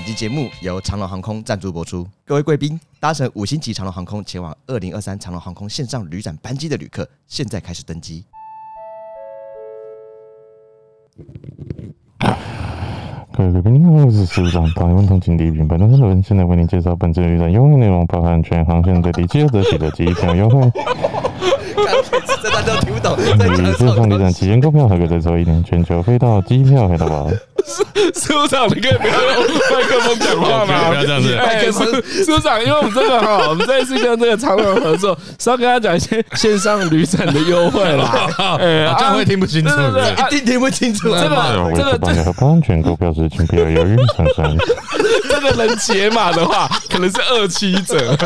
本期节目由长龙航空赞助播出。各位贵宾，搭乘五星级长龙航空前往二零二三长龙航空线上旅展班机的旅客，现在开始登机。各位贵宾，你好，我是司务长，帮你们通勤礼品。本段新闻现在为您介绍本次旅展优惠内容，包含全航线最低七折起的机票优惠。这段都听不懂。你线上旅展期间购票还可以再抽一点全球飞到机票黑到宝。司务长，你可以不要用麦克风讲话吗？不要这样子。哎，司司务长，因为我们这个哈，我们这一次跟这个长荣合作，是要跟他讲一些线上旅展的优惠啦。哎，这样会听不清楚，一定听不清楚。这个这个这个不安全购票时，请不要犹豫参选。这个人解码的话，可能是二七折，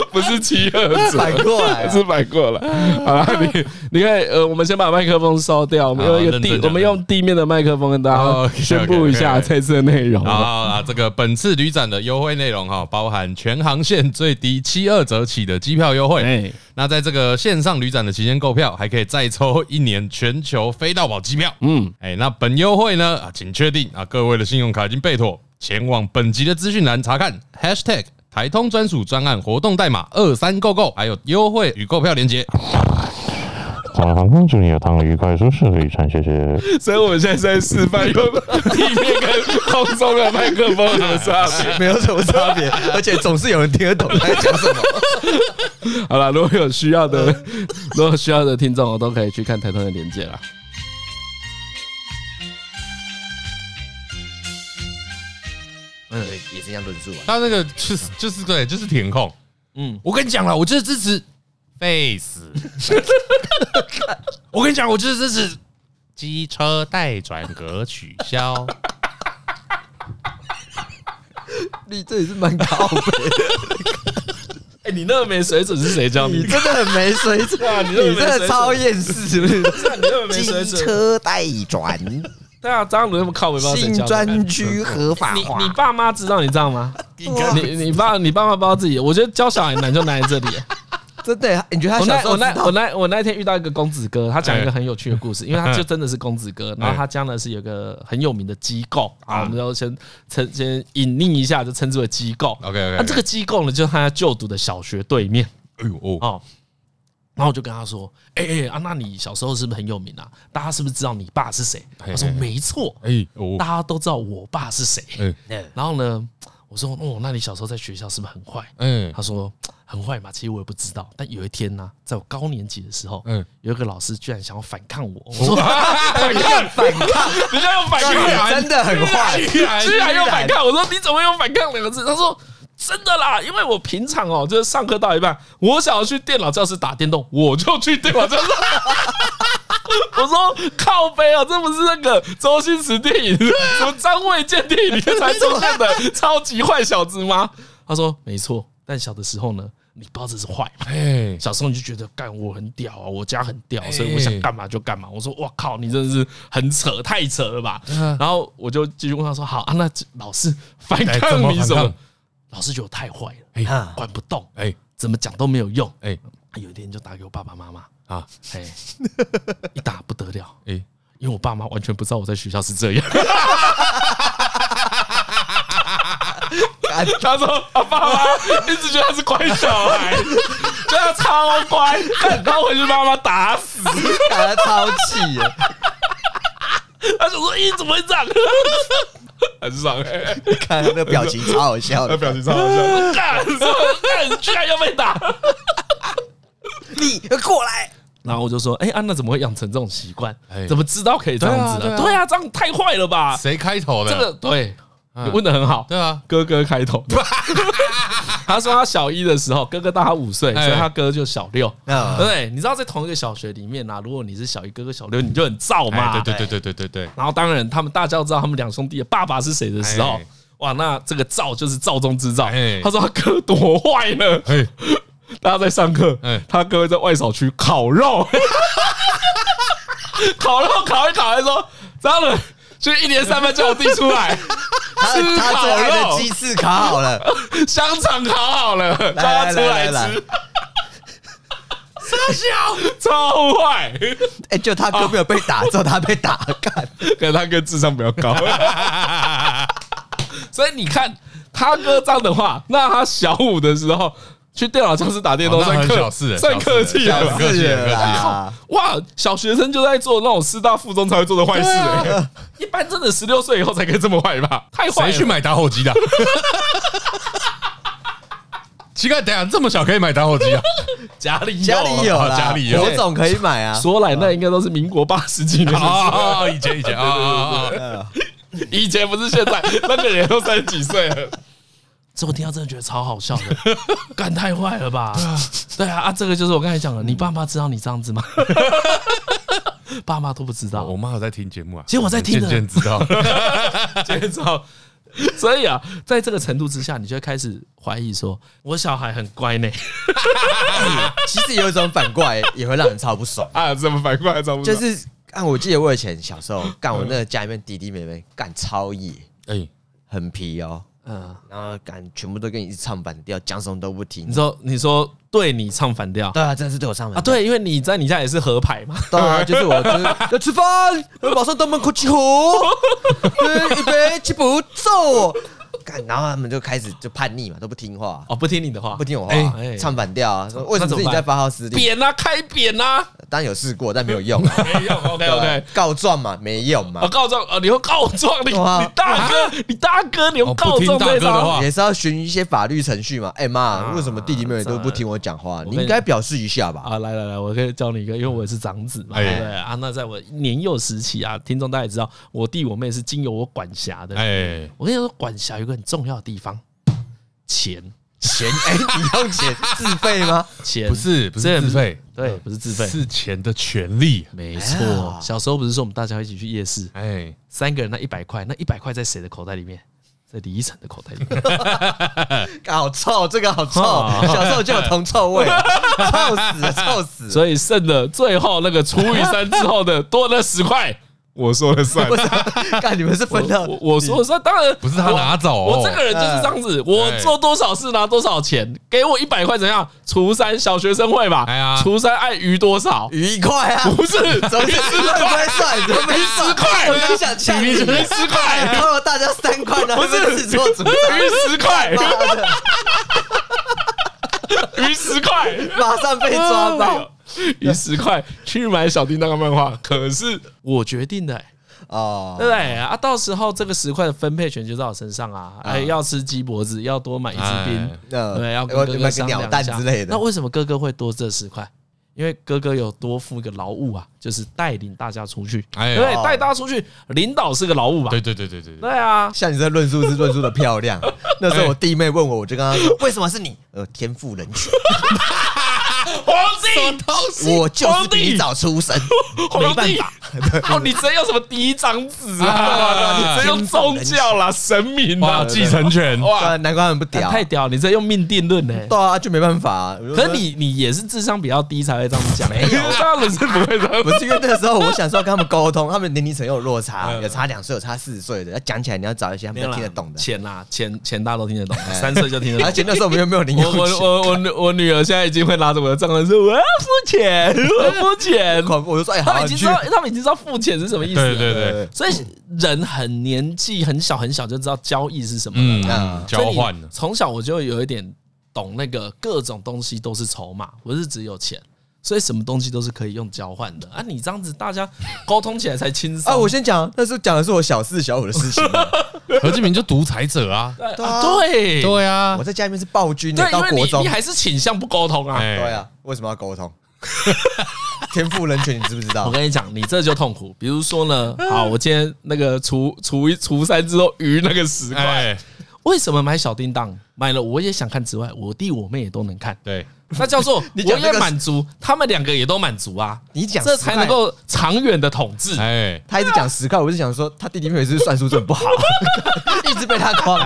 不是七二折，反过来是反过来。好了，你你看，呃，我们先把麦克风烧掉，我们用一个地，我们用地面的麦克风跟大家。宣布一下这次的内容啊啊！这个本次旅展的优惠内容哈，包含全航线最低七二折起的机票优惠。那在这个线上旅展的期间购票，还可以再抽一年全球飞到宝机票。嗯，哎，那本优惠呢啊，请确定啊，各位的信用卡已经备妥，前往本集的资讯栏查看 #hashtag 台通专属专案活动代码二三购购，还有优惠与购票链接。长荣航空祝你有趟愉快舒适的旅程，谢谢。所以我们现在在示范用 地面跟空中的麦克风有什么差别，没有什么差别，而且总是有人听得懂他在讲什么。好了，如果有需要的，如果有需要的听众，我都可以去看台通的连接啦。嗯，也是一样论述啊。他那个就是就是对，就是填空。嗯，我跟你讲了，我就是支持。face，我跟你讲，我就是支持机车待转格取消。你这也是蛮高的。哎，你那个没水准是谁教你？你真的很没水准啊！你真的超厌世，是不是？机车代转。对啊，张伦那么靠北，新专区合法化。你你爸妈知道你这样吗？你你爸你爸妈不知道自己？我觉得教小孩难就难在这里。真的，你觉得他我那我那我那我那天遇到一个公子哥，他讲一个很有趣的故事，因为他就真的是公子哥，然后他讲的是有个很有名的机构啊，我们要先称先隐匿一下，就称之为机构。OK OK，那这个机构呢，就是他就读的小学对面。哎呦哦，然后我就跟他说，哎哎啊，那你小时候是不是很有名啊？大家是不是知道你爸是谁？他说没错，哎，大家都知道我爸是谁。然后呢，我说哦，那你小时候在学校是不是很坏？嗯，他说。很坏嘛？其实我也不知道。但有一天呢、啊，在我高年级的时候，嗯，有一个老师居然想要反抗我。我说反抗，反抗，人家用反抗，真的很坏，居然用反抗。我说你怎么用反抗两个字？他说真的啦，因为我平常哦，就是上课到一半，我想要去电脑教室打电动，我就去电脑教室。我说靠背哦，这不是那个周星驰电影什么张卫健电影里面才出现的超级坏小子吗？他说没错。但小的时候呢，你不知道这是坏嘛？小时候你就觉得干我很屌啊，我家很屌，所以我想干嘛就干嘛。我说哇靠，你真的是很扯，太扯了吧？然后我就继续问他说：好啊，那老师反抗你什么？老师觉得我太坏了，哎。管不动，哎，怎么讲都没有用，哎，有一天就打给我爸爸妈妈啊，哎，一打不得了，哎，因为我爸妈完全不知道我在学校是这样。他说：“他爸妈一直觉得他是乖小孩，觉得他超乖，然后回去妈妈打死，打的超气。他就说：‘咦，怎么会这样？’很爽哎！你看他那个表情超好笑，那表情超好笑。干，干，居然要被打！你过来。然后我就说：‘哎，安娜怎么会养成这种习惯？怎么知道可以这样子的？对啊，这样太坏了吧？谁开头的？这个对。”你问得很好，对啊，哥哥开头，他说他小一的时候，哥哥大他五岁，所以他哥就小六，对，你知道在同一个小学里面啊，如果你是小一，哥哥小六，你就很燥嘛，对对对对对对对。然后当然，他们大家都知道他们两兄弟的爸爸是谁的时候，哇，那这个燥就是燥中之燥。他说他哥多坏呢，大家在上课，他哥在外扫区烤肉，烤肉烤一烤，还说这样的。就一年三分叫我弟出来，吃烤肉，鸡翅烤好了，香肠烤好了，叫他出来吃。傻小，超坏！哎，就他哥没有被打，之后他被打，干，可能他哥智商比较高。所以你看他哥这样的话，那他小五的时候去电脑教室打电动，算客算客气了，客气了。哇，小学生就在做那种师大附中才会做的坏事哎，一般真的十六岁以后才可以这么坏吧？太坏了！谁去买打火机的？奇怪，等下这么小可以买打火机啊？家 里家里有，家里有，火种可以买啊。说来那应该都是民国八十几年啊，以前以前啊，以前不是现在，那个人都三十几岁了。这我听到真的觉得超好笑的，干太坏了吧？对啊，啊，这个就是我刚才讲的，你爸妈知道你这样子吗？爸妈都不知道，我妈有在听节目啊。其实我在听的，渐渐知道，渐渐知道。所以啊，在这个程度之下，你就会开始怀疑说，我小孩很乖呢。其实有一种反过来也会让人超不爽啊！怎么反过来超不爽？就是啊，我记得我以前小时候干，我那个家里面弟弟妹妹干超野，哎，很皮哦。嗯，然后敢全部都跟你唱反调，讲什么都不听。你说，你说对你唱反调？对啊，真的是对我唱反调啊！对，因为你在你家也是合牌嘛。对啊，就是我就是 要吃饭，马上登门口集合，预备起步走。然后他们就开始就叛逆嘛，都不听话哦，不听你的话，不听我话，唱反调啊！说为什么自己在发号施令？扁啊，开扁啊！当然有试过，但没有用，没用。OK OK，告状嘛，没用嘛。告状啊！你会告状？你你大哥，你大哥，你用告状大哥的话，也是要循一些法律程序嘛。哎妈，为什么弟弟妹妹都不听我讲话？你应该表示一下吧？啊，来来来，我可以教你一个，因为我也是长子嘛，对不对啊？那在我年幼时期啊，听众大家也知道，我弟我妹是经由我管辖的。哎，我跟你说，管辖有个很重要的地方。钱钱哎，你用钱自费吗？钱不是不是自费，对，不是自费，是钱的权利。没错，小时候不是说我们大家一起去夜市，哎，三个人那一百块，那一百块在谁的口袋里面？在李依晨的口袋里面。好臭，这个好臭，小时候就有铜臭味，臭死了，臭死了。所以剩的最后那个除以三之后的多了十块。我说了算，干你们是分的。我说了算，当然不是他拿走。我这个人就是这样子，我做多少事拿多少钱，给我一百块怎样？除三，小学生会吧？哎呀，除三爱余多少？余一块啊？不是，怎么余十块算？怎十块？我就想抢，余十块，然后大家三块呢？不是，只做主，余十块，余十块，马上被抓到。余十块去买小叮当的漫画，可是我决定的欸，哦，对不对啊？到时候这个十块的分配权就在我身上啊！哎，要吃鸡脖子，要多买一支冰，对，要跟哥哥商量一下之类的。那为什么哥哥会多这十块？因为哥哥有多付一个劳务啊，就是带领大家出去，对，带大家出去，领导是个劳务吧？对对对对对对啊！像你这论述是论述的漂亮。那时候我弟妹问我，我就跟他说：“为什么是你？呃，天赋人权。” 皇帝，我就是比你早出生，没办法。哦，你真用什么嫡长子啊？你真用宗教啦，神明啊，继承权哇，难怪他们不屌，太屌！你这用命定论呢？对啊，就没办法。可是你你也是智商比较低才会这样讲，没有，他们是不会这样。不是因为那个时候我想说跟他们沟通，他们年龄层有落差，有差两岁，有差四岁的，要讲起来你要找一些他们听得懂的。钱呐，钱钱大家都听得懂，三岁就听得懂。而且那时候我们又没有零用钱。我我我我女儿现在已经会拉着我的账单说我要付钱，我要付钱。我就说，哎，他们已经知道，他们已经知道付钱是什么意思。对对对，所以人很年纪很小很小就知道交易是什么了。交换。从小我就有一点懂那个各种东西都是筹码，不是只有钱。所以什么东西都是可以用交换的啊！你这样子大家沟通起来才轻松 啊！我先讲，那是讲的是我小四小五的事情。何志明就独裁者啊！对对啊！我在家里面是暴君，到国中你还是倾向不沟通啊？对啊，为什么要沟通？天赋人权，你知不知道？我跟你讲，你这就痛苦。比如说呢，好，我今天那个除除一除三之后余那个十块，为什么买小叮当？买了我也想看之外，我弟我妹也都能看。对。那叫做 我也满足，他们两个也都满足啊！你讲这才能够长远的统治。哎，他一直讲十块，我就想说他弟弟妹妹是算术真的不好，一直被他框。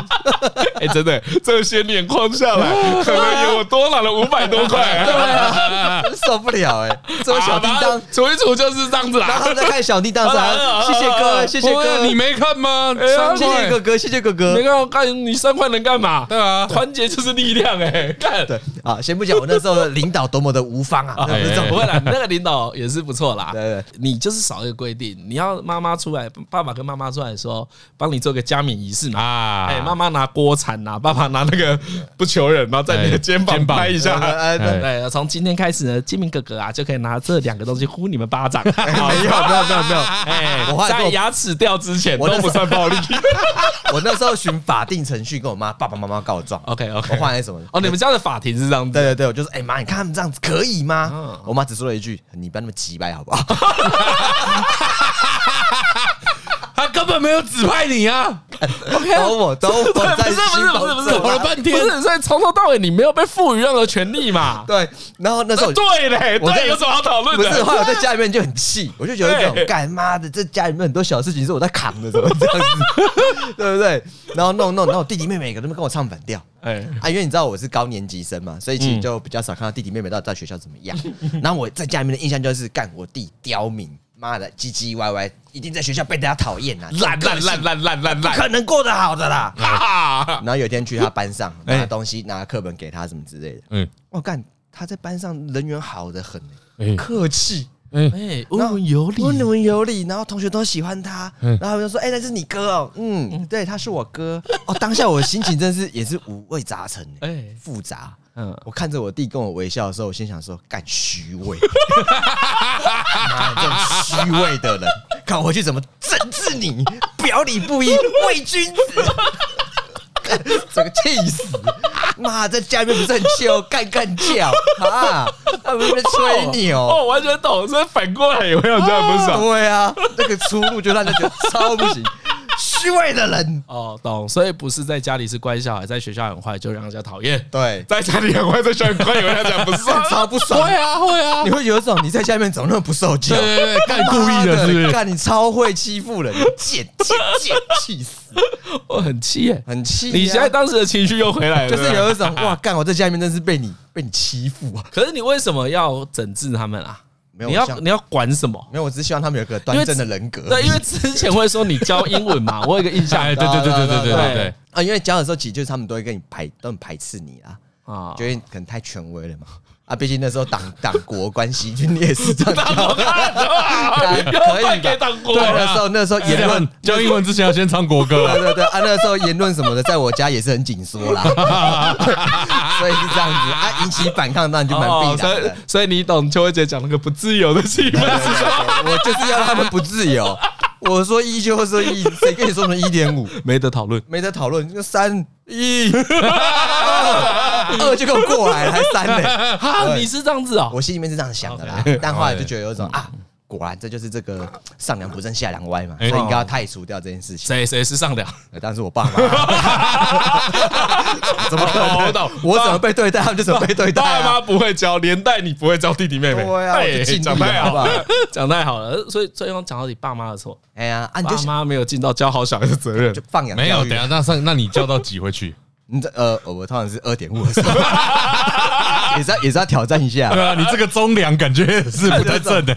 哎，真的，这些年框下来，可能有我多拿了五百多块。对啊，受不了哎！这个小叮当，数一数就是这样子啦。然后他们在看小叮当，说谢谢哥，谢谢哥，你没看吗？谢谢哥哥，谢谢哥哥。没看，看你三块能干嘛？对啊，啊，团结就是力量哎。看，对啊，先不讲我那时候的领导多么的无方啊，不是不会啦，那个领导也是不错啦。对对，你就是少一个规定，你要妈妈出来，爸爸跟妈妈出来的时候，帮你做个加冕仪式嘛。啊，哎，妈妈拿锅铲呐，爸爸拿那个不求人，然后在你的肩膀拍一下。哎，对，从今天开始呢，金明哥哥啊，就可以拿这两个东西呼你们巴掌。没有，没有，没有，没有。哎，在牙齿掉之前都不算暴力。我那时候循法定程序跟我妈、爸爸妈妈告状。OK OK，我换来什么？哦，你们家的法庭是这样子？对对对，我就是，哎妈，你看他们这样子可以吗？我妈只说了一句：“你不要那么急掰，好不好？” 本没有指派你啊！OK，等我，等我，不是不是不是不是，搞了半天，所以从头到尾你没有被赋予任何权利嘛？对，然后那时候对嘞，对，有什么好讨论的？不是，后来我在家里面就很气，我就觉得这种干妈的，这家里面很多小事情是我在扛的，怎么这样子？对不对？然后弄弄，然后我弟弟妹妹每个都跟我唱反调，哎啊，因为你知道我是高年级生嘛，所以其实就比较少看到弟弟妹妹到底在学校怎么样。然后我在家里面的印象就是干我弟刁民。妈的，唧唧歪歪，一定在学校被大家讨厌呐！烂烂烂烂烂烂烂，不可能过得好的啦！然后有一天去他班上拿东西，拿课本给他什么之类的。嗯，我干，他在班上人缘好的很，客气，哎，温文有礼，温文有礼，然后同学都喜欢他，然后就说：“哎，那是你哥哦。”嗯，对，他是我哥。哦，当下我的心情真是也是五味杂陈，哎，复杂。嗯，我看着我弟跟我微笑的时候，我心想说：“干虚伪，妈这种虚伪的人，看回去怎么整治你？表里不一，伪君子，这个气死！妈，在家里面不是很秀，干干叫啊？他们在吹牛哦，哦，完全懂，所以反过来也会让这样不爽。对啊，那个出路就让人觉得超不行。”虚伪的人哦，懂，所以不是在家里是乖小孩，在学校很坏就让人家讨厌。对，在家里很坏，在学校很乖，有人讲不是，超不爽。会啊，会啊，你会有一种你在家里面怎么那么不受教？对对对，干 故意的，是不是？干你超会欺负人，贱贱贱，气死！我很气耶，很气。你现在当时的情绪又回来了，就是有一种哇，干我在家里面真是被你被你欺负啊！可是你为什么要整治他们啊？你要你要管什么？没有，我只是希望他们有个端正的人格。对，因为之前会说你教英文嘛，我有一个印象。对对对对对对对对啊！因为教的时候，其实就是他们都会跟你排，都很排斥你啊，啊，觉得可能太权威了嘛。啊，毕竟那时候党 党国关系，就你也是这样教，可以给党国。对，那时候那时候言论教英文之前要先唱国歌。对对对，啊，那时候言论什么的，在我家也是很紧缩啦。所以是这样子啊，引起反抗当然就蛮必然的。所以你懂邱慧姐讲那个不自由的气氛是什么？我就是要他们不自由。我说一就说一，谁跟你说成一点五？没得讨论，没得讨论。就三一 二就给我过来了，还三呢？哈，你是这样子啊？我心里面是这样想的啦，但后来就觉得有一种啊。果然，这就是这个 上梁不正下梁歪嘛，所以应该要太除掉这件事情。谁谁是上梁？当然是我爸妈。怎么可能？我怎么被对待，他们就怎么被对待。爸妈不会教，连带你不会教弟弟妹妹。对啊，讲太好了，讲太好了。所以最后讲到你，爸妈的错。哎呀，爸妈没有尽到教好小孩的责任，就放养。没有，等下那上，那你教到几回去？你这呃，我通常是二点五的时候，也是要也是要挑战一下。对啊，你这个中梁感觉是不太 正的。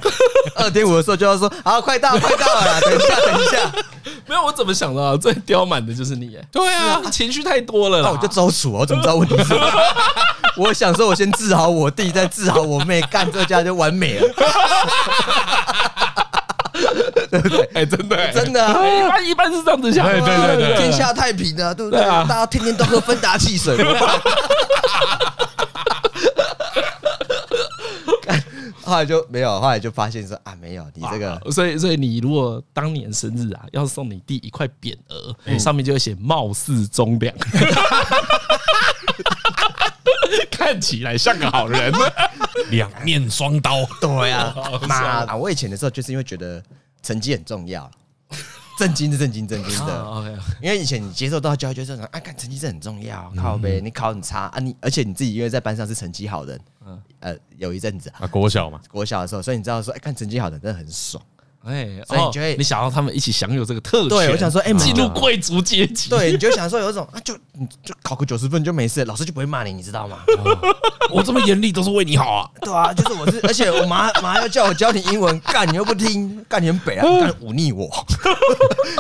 二点五的时候就要说，啊，快到，快到了啦，等一下，等一下。没有，我怎么想到最刁蛮的就是你？对啊，情绪太多了啦。那我就周楚，我怎么知道问题是？我想说，我先治好我弟，再治好我妹，干这家就完美了。对不对？哎，真的，真的，一般一般是这样子想，对对对，天下太平啊，对不对？大家天天都喝芬达汽水，后来就没有，后来就发现说啊，没有你这个，所以所以你如果当年生日啊，要送你弟一块匾额，上面就会写“貌似忠良”，看起来像个好人，两面双刀，对啊，妈，我以前的时候就是因为觉得。成绩很重要，震惊的震惊，震惊的。因为以前你接受到教育，就是说，啊，看成绩是很重要，靠呗，你考很差啊，你而且你自己因为在班上是成绩好的，呃，有一阵子啊，国小嘛，国小的时候，所以你知道说，哎，看成绩好的真的很爽哎，所以你觉得你想要他们一起享有这个特权？对，我想说，哎，进入贵族阶级。对，你就想说有一种啊，就你就考个九十分就没事，老师就不会骂你，你知道吗？我这么严厉都是为你好啊。对啊，就是我是，而且我妈 妈要叫我教你英文，干你又不听，干你很北啊，干忤逆我。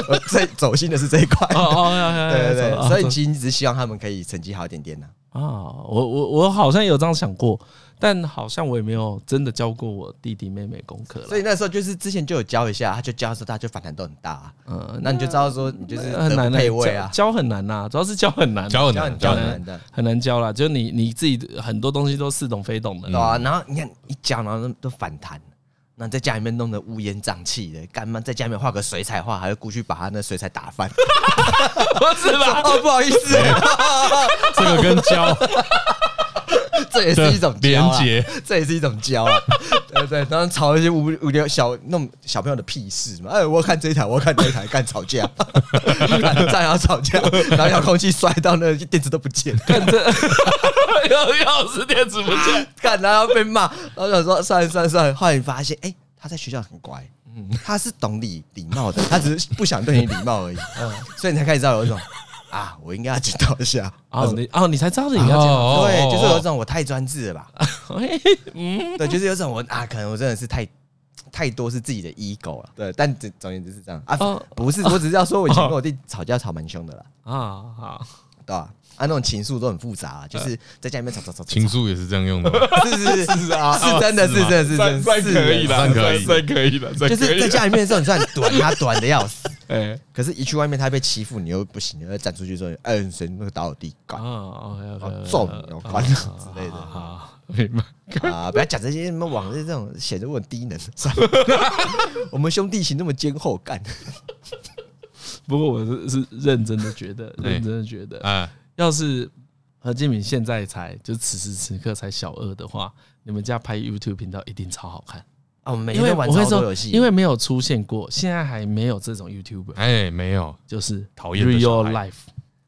我最走心的是这一块。哦，对对对，所以其实一直希望他们可以成绩好一点点呢。啊，我我我好像有这样想过。但好像我也没有真的教过我弟弟妹妹功课，所以那时候就是之前就有教一下，他就教的时候他就反弹都很大，嗯，那你就知道说你就是很难配位啊，教很难呐，主要是教很难，教很难，教很难的，很难教啦，就你你自己很多东西都似懂非懂的，对啊，然后你看一教，然后都都反弹，那在家里面弄得乌烟瘴气的，干嘛在家里面画个水彩画，还要过去把他那水彩打翻，不是吧？哦，不好意思，这个跟教。这也是一种连接，这也是一种教啊，对对，然后吵一些无无聊小那种小朋友的屁事嘛，哎，我看这一台，我看这一台，干吵架，再要吵架，然后遥控器摔到那电池都不见，看这钥匙电池不见，干然后被骂，然后想说算了算了算了，后来你发现，哎，他在学校很乖，嗯，他是懂礼礼貌的，他只是不想对你礼貌而已，嗯，所以你才开始知道有一种。啊，我应该要检讨一下。哦，你哦，你才知道你要检讨。对，就是有种我太专制了吧？嗯，对，就是有种我啊，可能我真的是太太多是自己的 ego 了。对，但总总言之是这样啊，不是，我只是要说，我以前跟我弟吵架吵蛮凶的了。啊，好，对吧？啊，那种情愫都很复杂，就是在家里面吵吵吵。情愫也是这样用 的，是是是是啊，是真的是真的是真，算可以了，算可以，算可以了。就是在家里面的时候，你算短，他短的要死。哎，可是，一去外面他被欺负，你又不行，你要站出去说：“嗯，谁那个打我弟？干啊，揍你，要关之类的。”好，明白啊！不要讲这些什么网络这种显得我很低能。算了，我们兄弟情那么坚厚，干。不过我是是认真的觉得，认真的觉得，啊。要是何建敏现在才就此时此刻才小二的话，你们家拍 YouTube 频道一定超好看。哦！每天玩超多游戏，因为没有出现过，现在还没有这种 YouTuber。哎，没有，就是讨厌 Real Life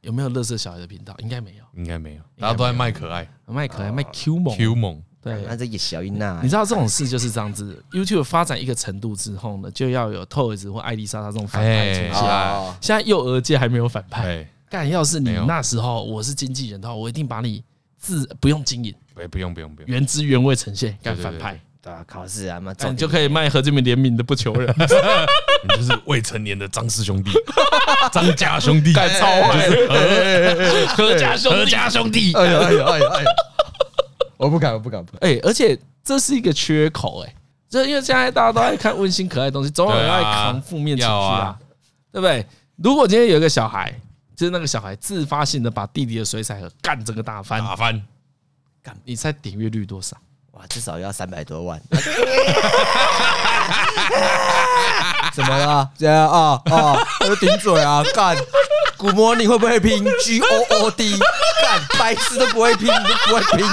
有没有乐色小孩的频道？应该没有，应该没有，大家都在卖可爱，卖可爱，卖 Q 萌，Q 萌。对，那这也小英娜，你知道这种事就是这样子。YouTube 发展一个程度之后呢，就要有 Toys 或艾丽莎她这种反派出现。现在幼儿界还没有反派。但，要是你那时候我是经纪人的话，我一定把你自不用经营，哎，不用不用不用，原汁原味呈现，干反派，对啊，考试啊嘛，你就可以卖何志明联名的不求人，你就是未成年的张氏兄弟，张家兄弟，干超坏，何家兄弟，何家兄弟，哎呀哎呀哎呀哎呀，我不敢我不敢，哎，而且这是一个缺口，哎，就因为现在大家都爱看温馨可爱的东西，总有人爱扛负面情绪啊，对不对？如果今天有一个小孩。就是那个小孩自发性的把弟弟的水彩盒干这个大翻，打翻，干，你猜点阅率多少？哇，至少要三百多万。怎么了？这样啊啊，我就顶嘴啊！干，古魔你会不会拼？G O O D，干，白痴都不会拼，你都不会拼。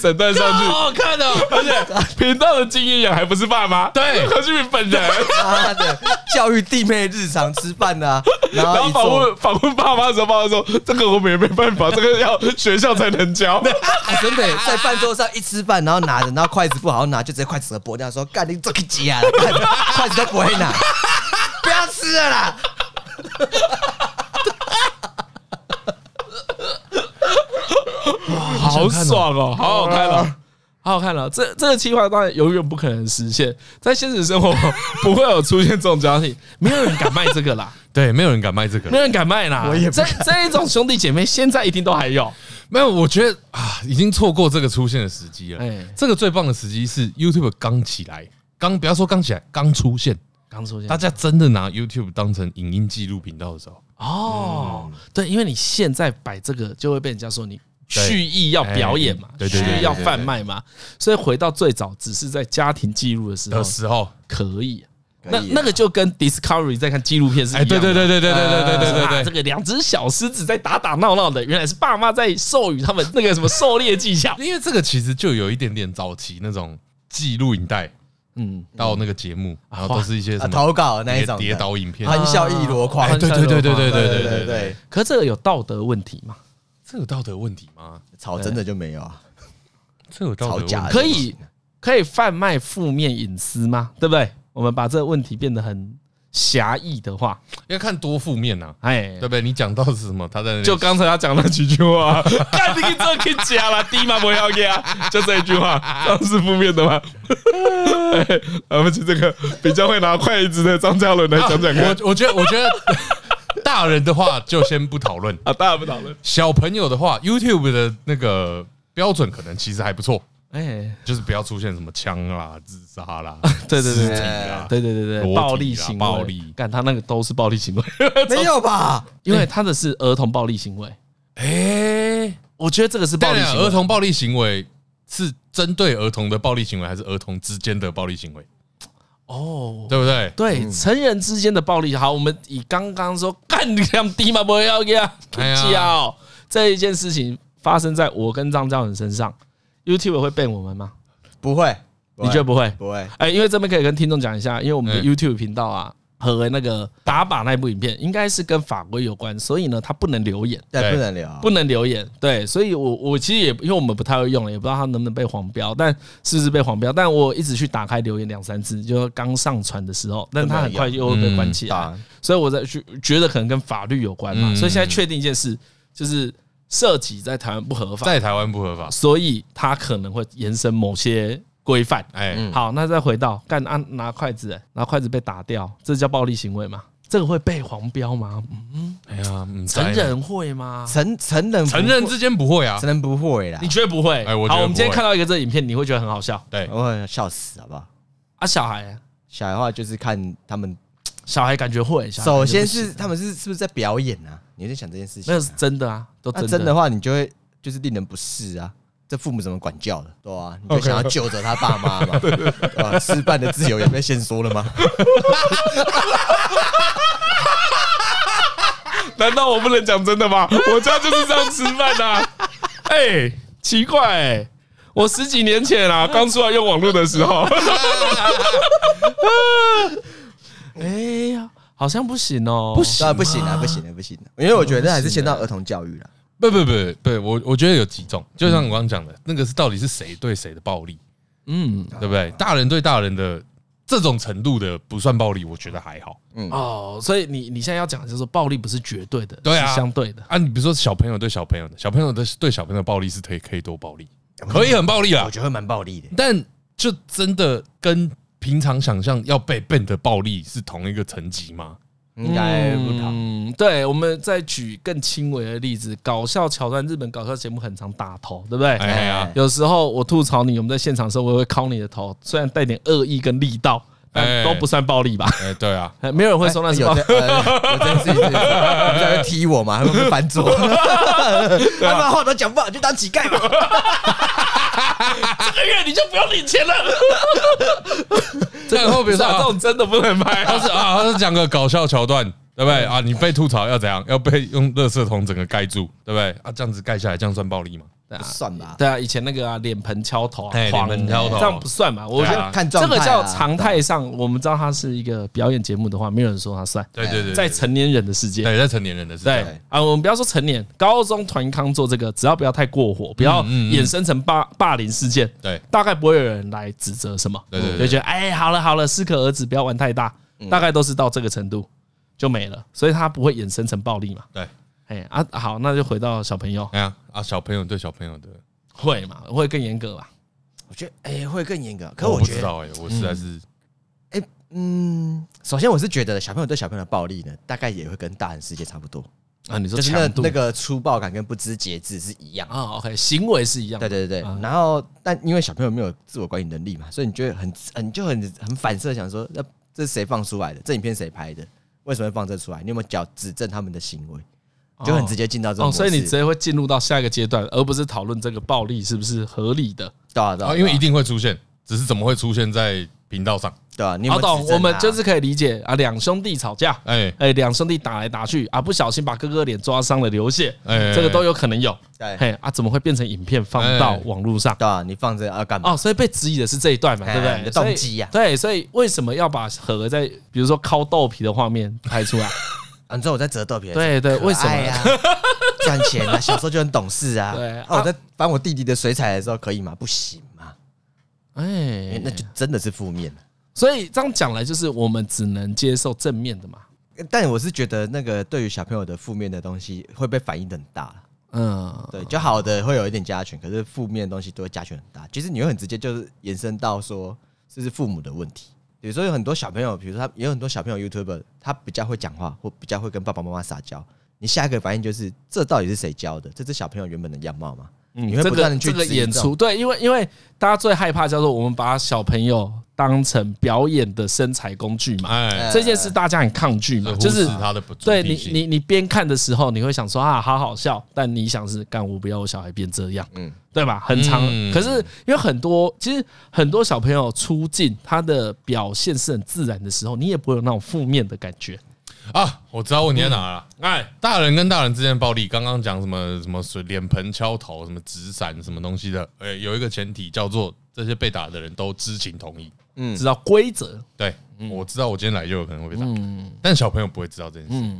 整段上去，好好看的，而且频道的经营人还不是爸妈，对，何俊明本人，妈的，教育弟妹日常吃饭啊，然后访问访问爸妈的时候，爸妈说：“这个我们也没办法，这个要学校才能教。”真的在饭桌上一吃饭，然后拿着，然后筷子不好拿，就直接筷子给剥掉，说：“干你这个鸡啊，筷子都不会拿，不要吃了啦。” 好爽哦，好好看了，好好看了。这这个计划当然永远不可能实现，在现实生活不会有出现这种家庭，没有人敢卖这个啦。对，没有人敢卖这个，没有人敢卖啦。我也这这一种兄弟姐妹，现在一定都还有。没有，我觉得啊，已经错过这个出现的时机了。哎，这个最棒的时机是 YouTube 刚起来，刚不要说刚起来，刚出现，刚出现，大家真的拿 YouTube 当成影音记录频道的时候。哦，对，因为你现在摆这个，就会被人家说你。蓄意要表演嘛，蓄意要贩卖嘛，所以回到最早只是在家庭记录的时候的时候可以，那那个就跟 Discovery 在看纪录片是一样的。对对对对对对对对对对，这个两只小狮子在打打闹闹的，原来是爸妈在授予他们那个什么狩猎技巧。因为这个其实就有一点点早期那种记录影带，嗯，到那个节目，然后都是一些什么投稿那一种跌倒影片，欢笑一箩筐。对对对对对对对对。可这个有道德问题吗？这有道德问题吗？吵真的就没有啊？这有道德问题？可以可以贩卖负面隐私吗？对不对？我们把这个问题变得很狭义的话，要看多负面呐，哎，对不对？你讲到是什么？他在那就刚才他讲那几句话，看你这可以讲了，低嘛不要给啊，就这一句话，这是负面的吗？哎，我们请这个比较会拿筷子的张嘉伦来讲讲看。我我觉得，我觉得大人的话就先不讨论啊，大人不讨论。小朋友的话，YouTube 的那个标准可能其实还不错。哎，就是不要出现什么枪啦、自杀啦、对对对尸体啦，对对对对，暴力行为，暴力，干他那个都是暴力行为，没有吧？因为他的是儿童暴力行为。哎，我觉得这个是暴力行为。儿童暴力行为是针对儿童的暴力行为，还是儿童之间的暴力行为？哦，对不对？对，成人之间的暴力。好，我们以刚刚说干你两滴嘛，不要给他叫这一件事情发生在我跟张教授身上。YouTube 会 ban 我们吗？不会，你觉得不会？不会。哎，因为这边可以跟听众讲一下，因为我们的 YouTube 频道啊，和那个打靶那部影片应该是跟法规有关，所以呢，他不能留言，对，不能留，不能留言。对，所以我我其实也因为我们不太会用，也不知道他能不能被黄标，但是不是被黄标？但我一直去打开留言两三次，就刚上传的时候，但他很快又会被关起来，所以我在觉觉得可能跟法律有关嘛。所以现在确定一件事，就是。涉及在台湾不合法，在台湾不合法，所以他可能会延伸某些规范。哎，好，那再回到干啊拿筷子，拿筷子被打掉，这叫暴力行为吗？这个会被黄标吗？嗯，哎呀，成人会吗？成成人成人之间不会啊，成人不会啦。你觉得不会？哎，我好，我们今天看到一个这影片，你会觉得很好笑，对，我会笑死，好不好？啊，小孩，小孩的话就是看他们，小孩感觉会。首先是他们是是不是在表演啊？你在想这件事情？那是真的啊，都真的话，你就会。就是令人不适啊！这父母怎么管教的？对啊，你就想要救着他爸妈嘛？对吧？吃饭的自由也被限缩了吗？难道我不能讲真的吗？我家就是这样吃饭的。哎，奇怪，哎，我十几年前啊，刚出来用网络的时候，哎呀，好像不行哦，不行，不行啊，不行啊，不行了，因为我觉得还是先到儿童教育了。不不不不，我我觉得有几种，就像我刚刚讲的，那个是到底是谁对谁的暴力，嗯，对不对？大人对大人的这种程度的不算暴力，我觉得还好。嗯哦，所以你你现在要讲的就是暴力不是绝对的，对啊，是相对的啊。你比如说小朋友对小朋友的，小朋友的对小朋友的暴力是可以可以多暴力，可以很暴力啊，我觉得蛮暴力的。但就真的跟平常想象要被 ban 的暴力是同一个层级吗？应该不同。嗯，对，我们再举更轻微的例子，搞笑桥段，日本搞笑节目很常打头，对不对？哎呀，有时候我吐槽你，我们在现场的时候，我会敲你的头，虽然带点恶意跟力道，但都不算暴力吧？哎，对啊，没有人会说那是暴力。我真是，你在踢我吗？还会翻桌？他们话都讲不好，就当乞丐吧。这个月你就不用领钱了。这个后比如说这种真的不能拍，他是啊，他是讲个搞笑桥段，对不对啊？你被吐槽要怎样？要被用垃圾桶整个盖住，对不对啊？这样子盖下来，这样算暴力吗？不算吧。对啊，以前那个啊，脸盆敲头啊，脸盆敲头，这样不算嘛？我觉得看这个叫常态上，我们知道它是一个表演节目的话，没有人说它算。对对对，在成年人的世界，对，在成年人的世界，对啊，我们不要说成年，高中团康做这个，只要不要太过火，不要衍生成霸霸凌事件，对，大概不会有人来指责什么。对对，就觉得哎，好了好了，适可而止，不要玩太大，大概都是到这个程度就没了，所以它不会衍生成暴力嘛。对，哎啊，好，那就回到小朋友，哎呀啊，小朋友对小朋友的。会嘛？会更严格吧？我觉得哎、欸，会更严格。可我觉得，哎，我实在是，哎，嗯，首先我是觉得小朋友对小朋友的暴力呢，大概也会跟大人世界差不多啊。你说就是那那个粗暴感跟不知节制是一样啊？OK，行为是一样。对对对对。然后，但因为小朋友没有自我管理能力嘛，所以你觉得很很就很很反射，想说，那这是谁放出来的？这影片谁拍的？为什么会放这出来？你有没有脚指正他们的行为？就很直接进到这种，所以你直接会进入到下一个阶段，而不是讨论这个暴力是不是合理的。对啊，对啊，因为一定会出现，只是怎么会出现在频道上？对啊，好懂，我们就是可以理解啊，两兄弟吵架，哎哎，两兄弟打来打去啊，不小心把哥哥脸抓伤了流血，哎，这个都有可能有。对，嘿啊，怎么会变成影片放到网络上？对啊，你放这啊干嘛？哦，所以被质疑的是这一段嘛，对不对？动机呀，对，所以为什么要把和在比如说烤豆皮的画面拍出来？啊，你知道我在折豆皮？对对，为什么呀？赚钱啊，小时候就很懂事啊。对，我在翻我弟弟的水彩的时候，可以吗？不行吗？哎，那就真的是负面了。所以这样讲来，就是我们只能接受正面的嘛。但我是觉得那个对于小朋友的负面的东西会被反应的很大。嗯，对，就好的会有一点加权，可是负面的东西都会加权很大。其实你会很直接就是延伸到说这是父母的问题。比如说有很多小朋友，比如说他有很多小朋友 YouTube，他比较会讲话或比较会跟爸爸妈妈撒娇。你下一个反应就是这到底是谁教的？这是小朋友原本的样貌吗？你会不断的去这个演出，对，因为因为大家最害怕叫做我们把小朋友当成表演的身材工具嘛，哎，这件事大家很抗拒嘛，就是他的不对你你你边看的时候，你会想说啊，好好笑，但你想是干我不要我小孩变这样，嗯，对吧？很长，可是因为很多其实很多小朋友出镜，他的表现是很自然的时候，你也不会有那种负面的感觉。啊，我知道问题在哪了。哎，大人跟大人之间的暴力，刚刚讲什么什么水脸盆敲头，什么纸伞什么东西的。哎，有一个前提叫做这些被打的人都知情同意，嗯，知道规则。对，我知道我今天来就有可能会被打，嗯，但小朋友不会知道这件事，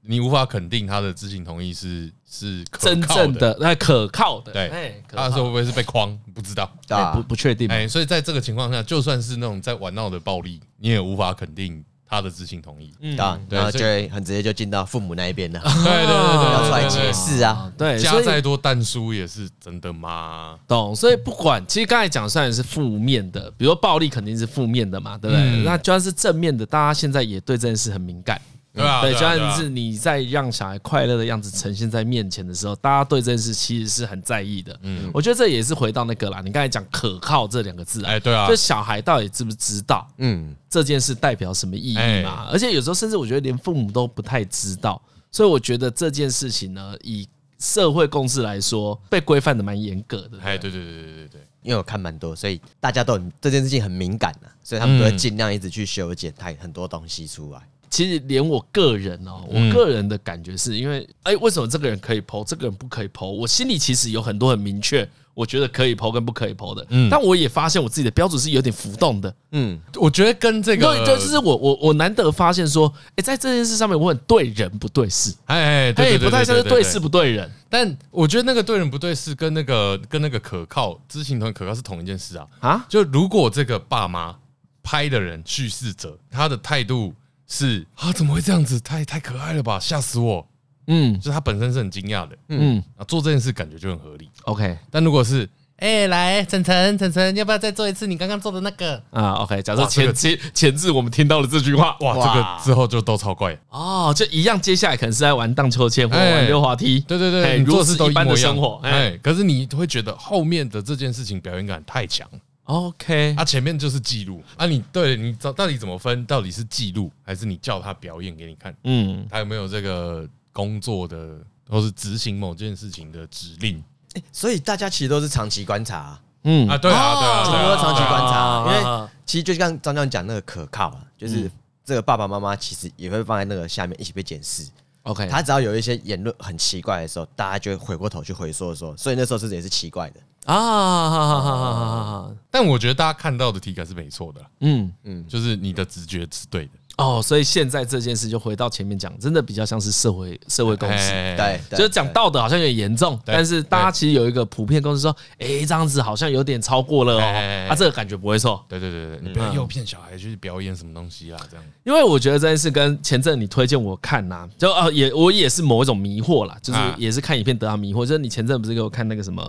你无法肯定他的知情同意是是真正的、那可靠的。对，他说会不会是被框？不知道，不不确定。哎，所以在这个情况下，就算是那种在玩闹的暴力，你也无法肯定。他的知情同意，嗯，然后就会很直接就进到父母那一边了。对对对对，要出来解释啊。对，加再多蛋书也是真的吗？懂。所以不管，其实刚才讲虽然是负面的，比如说暴力肯定是负面的嘛，对不对？那就算是正面的，大家现在也对这件事很敏感。对啊，对，就算是你在让小孩快乐的样子呈现在面前的时候，大家对这件事其实是很在意的。嗯，我觉得这也是回到那个啦，你刚才讲可靠这两个字啊，哎，对啊，就小孩到底知不知道，嗯，这件事代表什么意义嘛？而且有时候甚至我觉得连父母都不太知道，所以我觉得这件事情呢，以社会共识来说，被规范的蛮严格的。哎，对对对对对对，因为我看蛮多，所以大家都很这件事情很敏感的，所以他们都会尽量一直去修剪太很多东西出来。其实连我个人哦，我个人的感觉是因为，哎，为什么这个人可以 po，这个人不可以 po？我心里其实有很多很明确，我觉得可以 po 跟不可以 po 的。嗯，但我也发现我自己的标准是有点浮动的。嗯，我觉得跟这个，对，就是我我我难得发现说，哎，在这件事上面我很对人不对事。哎，对，不太像是对事不对人。但我觉得那个对人不对事跟那个跟那个可靠知情团可靠是同一件事啊。啊，就如果这个爸妈拍的人叙事者他的态度。是。啊，怎么会这样子？太太可爱了吧，吓死我！嗯，就他本身是很惊讶的，嗯，啊，做这件事感觉就很合理。OK，但如果是，哎，来，晨晨，晨晨，要不要再做一次你刚刚做的那个？啊，OK，假设前前前置我们听到了这句话，哇，这个之后就都超怪。哦，就一样，接下来可能是在玩荡秋千或玩溜滑梯，对对对，如此一般的生活，哎，可是你会觉得后面的这件事情表演感太强。OK，啊，前面就是记录。啊你，你对你到到底怎么分？到底是记录还是你叫他表演给你看？嗯，他有没有这个工作的或是执行某件事情的指令？欸，所以大家其实都是长期观察，嗯。啊，对啊，对啊，都是长期观察，因为其实就像张张讲那个可靠，就是这个爸爸妈妈其实也会放在那个下面一起被检视。OK，他只要有一些言论很奇怪的时候，大家就会回过头去回溯说，所以那时候是也是奇怪的。啊，但我觉得大家看到的体感是没错的，嗯。嗯，就是你的直觉是对的。哦，所以现在这件事就回到前面讲，真的比较像是社会社会共识，对，就是讲道德好像有点严重，但是大家其实有一个普遍共识说，哎，这样子好像有点超过了哦，啊这个感觉不会错，对对对对，你不要诱骗小孩去表演什么东西啦，这样。因为我觉得这件事跟前阵你推荐我看呐，就啊也我也是某一种迷惑啦，就是也是看影片得到迷惑，就是你前阵不是给我看那个什么，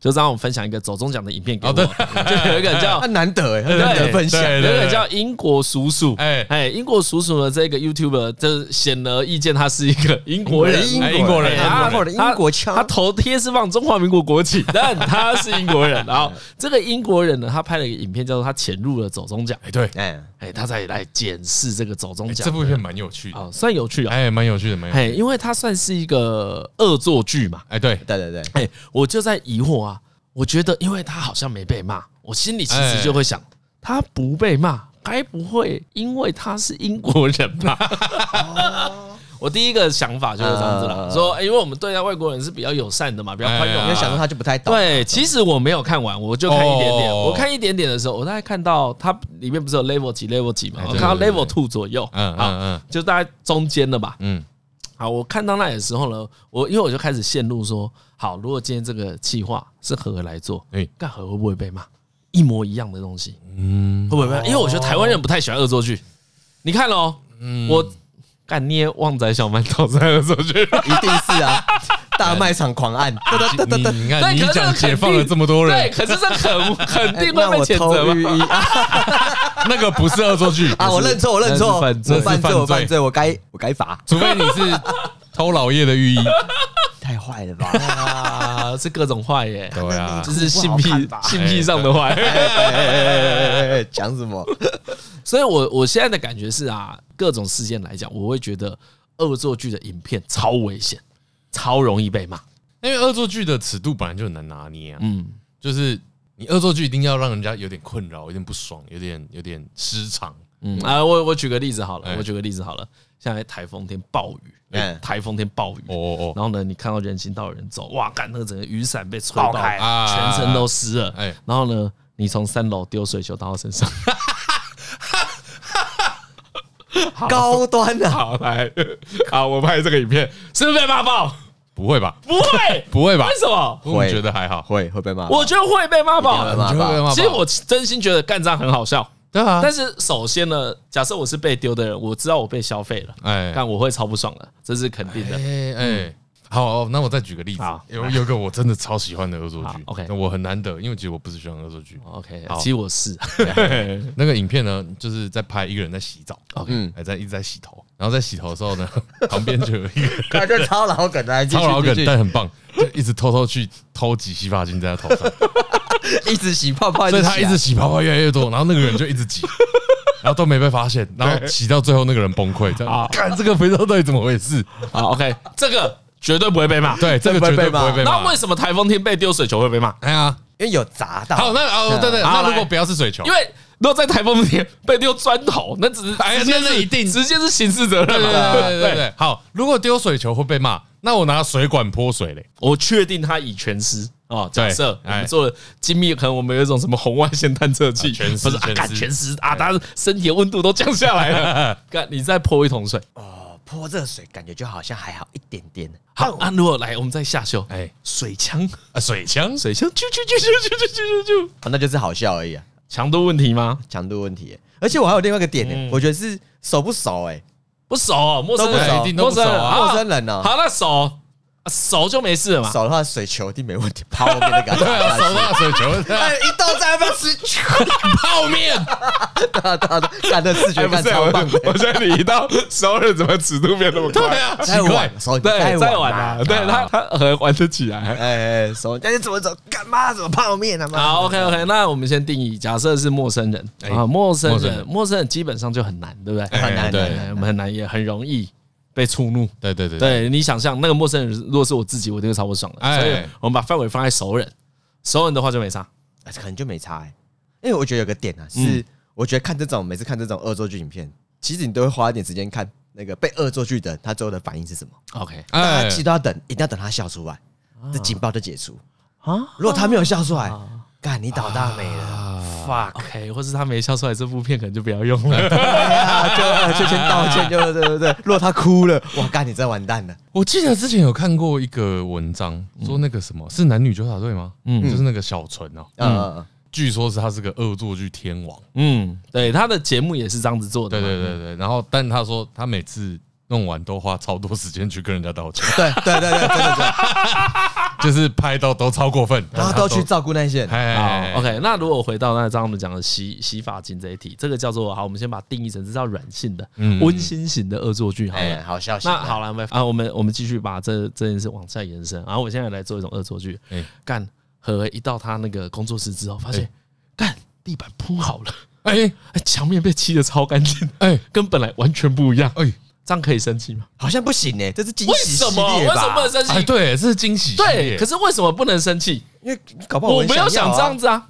就让我分享一个走中奖的影片给我，就有一个叫很 难得哎，很难得分享，有一个叫英国叔叔，哎。哎英。英国叔叔的这个 YouTuber 就显而易见，他是一个 英国人，英国人，他的英国腔，他头贴是放中华民国国旗，但他是英国人。然后这个英国人呢，他拍了一个影片，叫做他潜入了走中奖。哎，对，哎，哎，他在来检视这个走中奖。这部片蛮有趣的，算有趣啊，哎，蛮有趣的，蛮有趣的。哎，因为他算是一个恶作剧嘛。哎，对，对对对。哎，我就在疑惑啊，我觉得因为他好像没被骂，我心里其实就会想，他不被骂。该不会因为他是英国人吧？我第一个想法就是这样子了，说，因为我们对待外国人是比较友善的嘛，比较宽容。因为想说他就不太懂。对，其实我没有看完，我就看一点点。我看一点点的时候，我大概看到它里面不是有 level 几 level 几嘛？我看到 level two 左右，嗯嗯嗯，就大概中间的吧。嗯，好，我看到那里的时候呢，我因为我就开始陷入说，好，如果今天这个计划是何来做，哎，干何会不会被骂？一模一样的东西，嗯，会不会？因为我觉得台湾人不太喜欢恶作剧。你看喽，我干捏旺仔小馒头在恶作剧，一定是啊！大卖场狂按，你你看你讲解放了这么多人，对，可是这肯 肯定会被谴责吗？那个不是恶作剧。啊！我认错，我认错，我犯罪，我犯罪，我该我该罚，除非你是偷老叶的寓意。太坏了吧！啊，是各种坏耶，对啊，就是性癖性癖上的坏。讲什么？所以，我我现在的感觉是啊，各种事件来讲，我会觉得恶作剧的影片超危险，超容易被骂，因为恶作剧的尺度本来就很难拿捏啊。嗯，就是你恶作剧一定要让人家有点困扰，有点不爽，有点有点失常。嗯啊，我我举个例子好了，我举个例子好了，现在台风天暴雨。哎，台风天暴雨，哦哦，然后呢，你看到人行道有人走，哇，干那个整个雨伞被吹爆，全身都湿了。哎，然后呢，你从三楼丢水球到他身上，高端的，好来，好，我拍这个影片，是不是被骂爆？不会吧？不会，不会吧？为什么？我觉得还好，会会被骂。我觉得会被骂爆，其实我真心觉得干这样很好笑。对啊，但是首先呢，假设我是被丢的人，我知道我被消费了，哎，但我会超不爽的，这是肯定的。哎哎，好，那我再举个例子，有有个我真的超喜欢的恶作剧，OK，那我很难得，因为其实我不是喜欢恶作剧，OK，其实我是。那个影片呢，就是在拍一个人在洗澡，嗯，还在一直在洗头，然后在洗头的时候呢，旁边就有一个，感觉超老梗的，超老梗，但很棒，就一直偷偷去偷挤洗发精在他头上。一直洗泡泡，所以他一直洗泡泡越来越多，然后那个人就一直挤，然后都没被发现，然后洗到最后那个人崩溃，这样看这个肥皂到底怎么回事？好，OK，这个绝对不会被骂，对，这个绝对不会被骂。那为什么台风天被丢水球会被骂？哎呀，因为有砸到。好，那哦，对对，那如果不要是水球，因为如果在台风天被丢砖头，那只是哎呀，那一定。直接是刑事责任。对对对对，好，如果丢水球会被骂，那我拿水管泼水嘞，我确定他已全湿。哦，假设我们做了精密，可能我们有一种什么红外线探测器，全湿，啊，干全湿啊，他身体的温度都降下来了。干，你再泼一桶水，哦，泼热水，感觉就好像还好一点点。好，那如果来，我们再下修，哎，水枪啊，水枪，水枪，啾啾啾啾啾啾啾啾，那就是好笑而已啊。强度问题吗？强度问题。而且我还有另外一个点呢，我觉得是熟不熟？哎，不熟，陌生人，一定都不熟，陌生人呢。好，那熟。熟就没事了嘛，熟的话水球一定没问题，泡面的感觉。对啊，熟的话水球，一到再要不要吃泡面？大大的干的视觉感超棒。我觉得你一到熟了，怎么尺度变那么快？对啊，奇怪，熟对，再晚啊，对他他很玩得起来。哎，熟，但你怎么走？干嘛？怎么泡面啊？好，OK OK，那我们先定义，假设是陌生人啊，陌生人，陌生人基本上就很难，对不对？很难，对，我们很难，也很容易。被触怒，对对对，对你想象那个陌生人，如果是我自己，我一定超不爽的。所以我们把范围放在熟人，熟人的话就没差，可能就没差哎。因为我觉得有个点啊，是我觉得看这种每次看这种恶作剧影片，其实你都会花一点时间看那个被恶作剧的他最后的反应是什么。OK，大家其实都要等，一定要等他笑出来，这警报就解除啊。如果他没有笑出来，干你倒大霉了。fuck，或是他没笑出来，这部片可能就不要用了。就就先道歉，就对对对。如果他哭了，哇，干你真完蛋了。我记得之前有看过一个文章，说那个什么是男女纠察队吗？嗯，就是那个小纯哦，嗯，据说是他是个恶作剧天王。嗯，对，他的节目也是这样子做的。对对对对，然后，但他说他每次。弄完都花超多时间去跟人家道歉，对对对对，真的是，就是拍到都超过分，然后都去照顾那些人。好，OK。那如果回到那刚刚我们讲的洗洗发精这一题，这个叫做好，我们先把定义成是叫软性的、温馨型的恶作剧。好，好笑。那好了，啊，我们我们继续把这这件事往下延伸。然后我现在来做一种恶作剧，干何一到他那个工作室之后，发现干地板铺好了，哎，墙面被漆的超干净，哎，跟本来完全不一样，哎。这样可以生气吗？好像不行诶，这是惊喜。为什么？为什么不能生气？对，这是惊喜。对，可是为什么不能生气？因为搞不好我没有想这样子啊。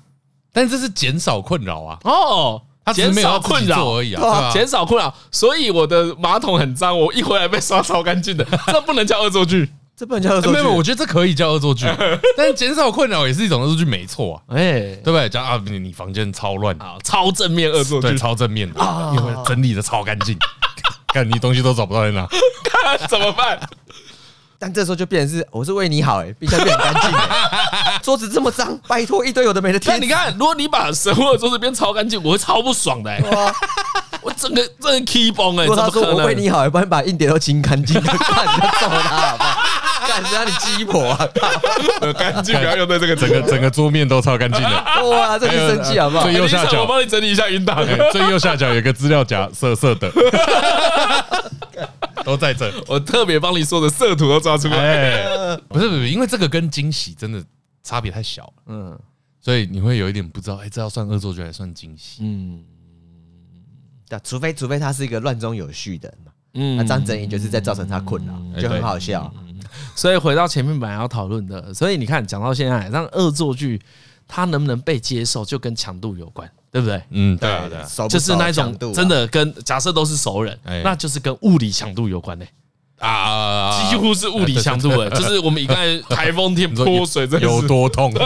但这是减少困扰啊。哦，他减少困扰而已啊，减少困扰。所以我的马桶很脏，我一回来被刷超干净的，这不能叫恶作剧，这不能叫恶作剧。没有，我觉得这可以叫恶作剧。但是减少困扰也是一种恶作剧，没错啊。哎，对不对？讲啊，你房间超乱啊，超正面恶作剧，超正面的，因为整理的超干净。看你东西都找不到在哪，看怎么办？但这时候就变成是我是为你好哎，冰箱变很干净哎，桌子这么脏，拜托一堆有的没的但。你看，如果你把神户的桌子变超干净，我会超不爽的哎，我整个整个 key 崩哎。如果他说我为你好，欸不然把硬碟都清干净，看你就揍他好不好？干谁让你鸡婆啊？干净不要用在这个整个整个桌面都超干净的。哇，这你生气好不好？最右下角我帮你整理一下云档，最右下角有个资料夹，色色的。都在这，我特别帮你说的色图都抓出来。欸、不是不是，因为这个跟惊喜真的差别太小了，嗯，所以你会有一点不知道，哎，这要算恶作剧还算惊喜？嗯，对，除非除非他是一个乱中有序的嘛，嗯，那张禛迎就是在造成他困扰，就很好笑。所以回到前面本来要讨论的，所以你看讲到现在，让恶作剧它能不能被接受，就跟强度有关。对不对？嗯，对啊，对啊，就是那种真的跟假设都是熟人，那就是跟物理强度有关的啊，几乎是物理强度的，就是我们一旦台风天泼水，这有多痛？对，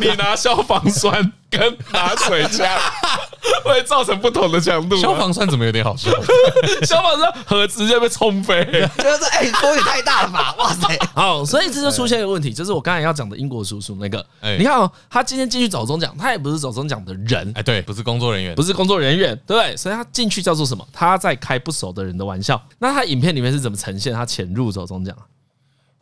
你拿消防栓跟拿水枪。会造成不同的强度。消防栓怎么有点好笑？消防栓盒直接被冲飞，就是哎，风也太大了吧！哇塞！好，所以这就出现一个问题，就是我刚才要讲的英国叔叔那个。你看哦，他今天进去走中奖，他也不是走中奖的人，哎，对，不是工作人员，不是工作人员，对，所以他进去叫做什么？他在开不熟的人的玩笑。那他影片里面是怎么呈现他潜入走中奖？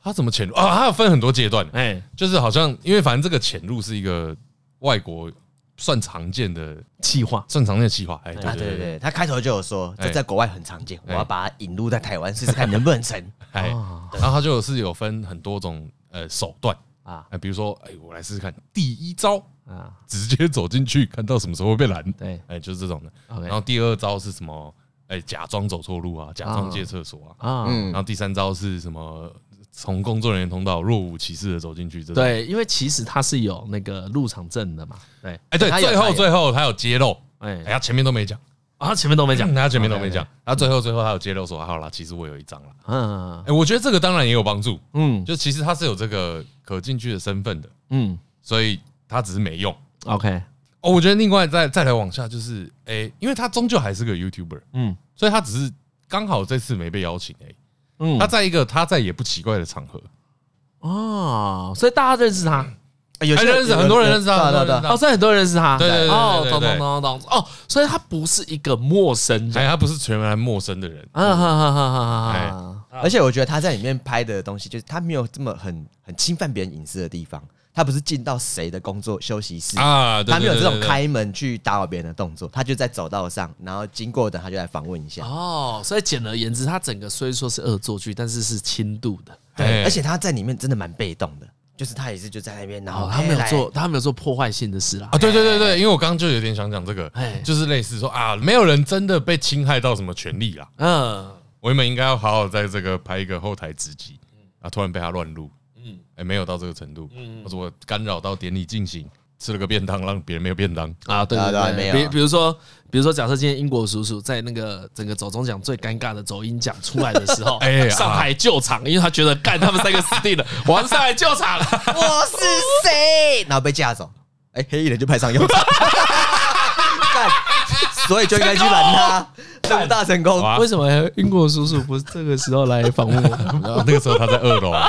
他怎么潜入啊？他有分很多阶段，哎，就是好像因为反正这个潜入是一个外国。算常见的企划，算常见的企划。哎，对对对，他开头就有说，这在国外很常见，我要把它引入在台湾试试看能不能成。哎，然后他就是有分很多种呃手段啊，比如说，哎，我来试试看第一招啊，直接走进去，看到什么时候会被拦。对，哎，就是这种的。然后第二招是什么？哎，假装走错路啊，假装借厕所啊。啊，然后第三招是什么？从工作人员通道若无其事的走进去，对，因为其实他是有那个入场证的嘛，对，哎，对，最后最后他有揭露，哎，他前面都没讲，啊，他前面都没讲，他前面都没讲，他最后最后他有揭露说，好了，其实我有一张了，嗯，哎，我觉得这个当然也有帮助，嗯，就其实他是有这个可进去的身份的，嗯，所以他只是没用，OK，哦，我觉得另外再再来往下就是，哎，因为他终究还是个 YouTuber，嗯，所以他只是刚好这次没被邀请，哎。嗯，他在一个他在也不奇怪的场合。哦，所以大家认识他，有些认识很多人认识他，对对对，哦，所以很多人认识他，对对对，哦，懂懂懂懂，哦，所以他不是一个陌生人，哎，他不是全然陌生的人，啊哈哈哈哈哈，而且我觉得他在里面拍的东西，就是他没有这么很很侵犯别人隐私的地方。他不是进到谁的工作休息室啊？他没有这种开门去打扰别人的动作，他就在走道上，然后经过的他就来访问一下。哦，所以简而言之，他整个虽说是恶作剧，但是是轻度的。对，而且他在里面真的蛮被动的，就是他也是就在那边，然后他没有做，他没有做破坏性的事啦。啊，对对对对，因为我刚刚就有点想讲这个，就是类似说啊，没有人真的被侵害到什么权利啦。嗯，我原本应该要好好在这个拍一个后台直击，啊，突然被他乱录。哎，没有到这个程度。嗯，或者我干扰到典礼进行，吃了个便当，让别人没有便当啊？对对对，没有。比比如说，比如说，假设今天英国叔叔在那个整个走中奖最尴尬的走音奖出来的时候，哎，上海救场，因为他觉得干他们三个死定了，我要上海救场。我是谁？然后被架走，哎，黑衣人就派上用场。所以就应该去拦他，这么大成功。为什么英国叔叔不是这个时候来访问我？然 后那个时候他在二楼？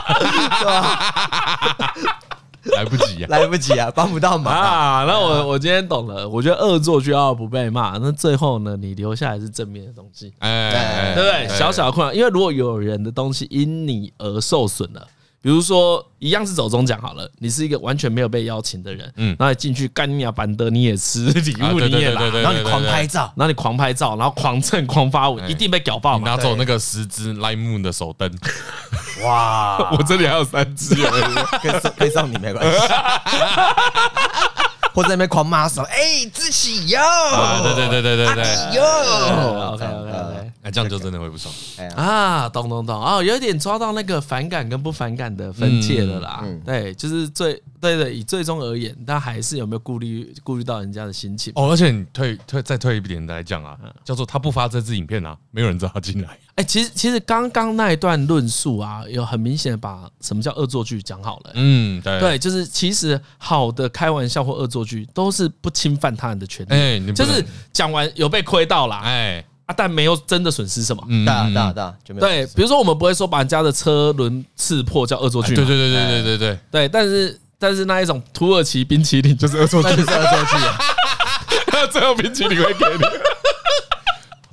来不及啊，来不及啊，帮不到忙啊。那我我今天懂了，我觉得恶作剧要不被骂，那最后呢，你留下来是正面的东西，哎，对不对？小小的困扰，因为如果有人的东西因你而受损了。比如说，一样是走中奖好了，你是一个完全没有被邀请的人，嗯，然后你进去干你啊，板的你也吃礼物，你也拿，然后你狂拍照，然后你狂拍照，然后狂蹭狂发文，一定被屌爆。你拿走那个十支 Lime Moon 的手灯，哇，我这里还有三支，跟跟上你没关系。或者在那边狂骂说：“哎，自己哟！”啊，对对对对对对，哟，OK OK OK，哎，这样就真的会不爽。啊，懂懂懂，哦，有点抓到那个反感跟不反感的分界了啦。对，就是最对对，以最终而言，但还是有没有顾虑顾虑到人家的心情？哦，而且你退退再退一点来讲啊，叫做他不发这支影片啊，没有人知道他进来。哎，其实其实刚刚那一段论述啊，有很明显的把什么叫恶作剧讲好了。嗯，对，对，就是其实好的开玩笑或恶作剧都是不侵犯他人的权利。哎，就是讲完有被亏到啦。哎，啊，但没有真的损失什么。嗯，大大大就没有。对，比如说我们不会说把人家的车轮刺破叫恶作剧。对对对对对对对对，但是但是那一种土耳其冰淇淋就是恶作剧，就是恶作剧啊。最后冰淇淋会给你。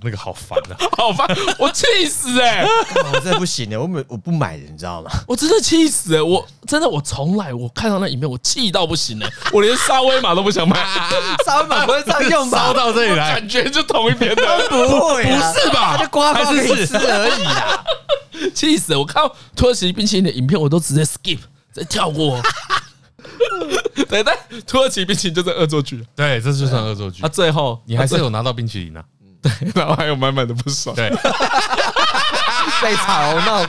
那个好烦啊，好烦！我气死哎！我真的不行哎，我没我不买的，你知道吗？我真的气死哎！我真的我从来我看到那影片，我气到不行哎！我连沙威玛都不想买，沙威玛不会这样用吧？烧到这里来，感觉就同一边的，不会，不是吧？就刮刮给吃而已啊！气死！我看土耳其冰淇淋的影片，我都直接 skip，直接跳过。对，但土耳其冰淇淋就是恶作剧，对，这就算恶作剧。啊，最后你还是有拿到冰淇淋啊。对，然后还有满满的不爽，对，被吵闹。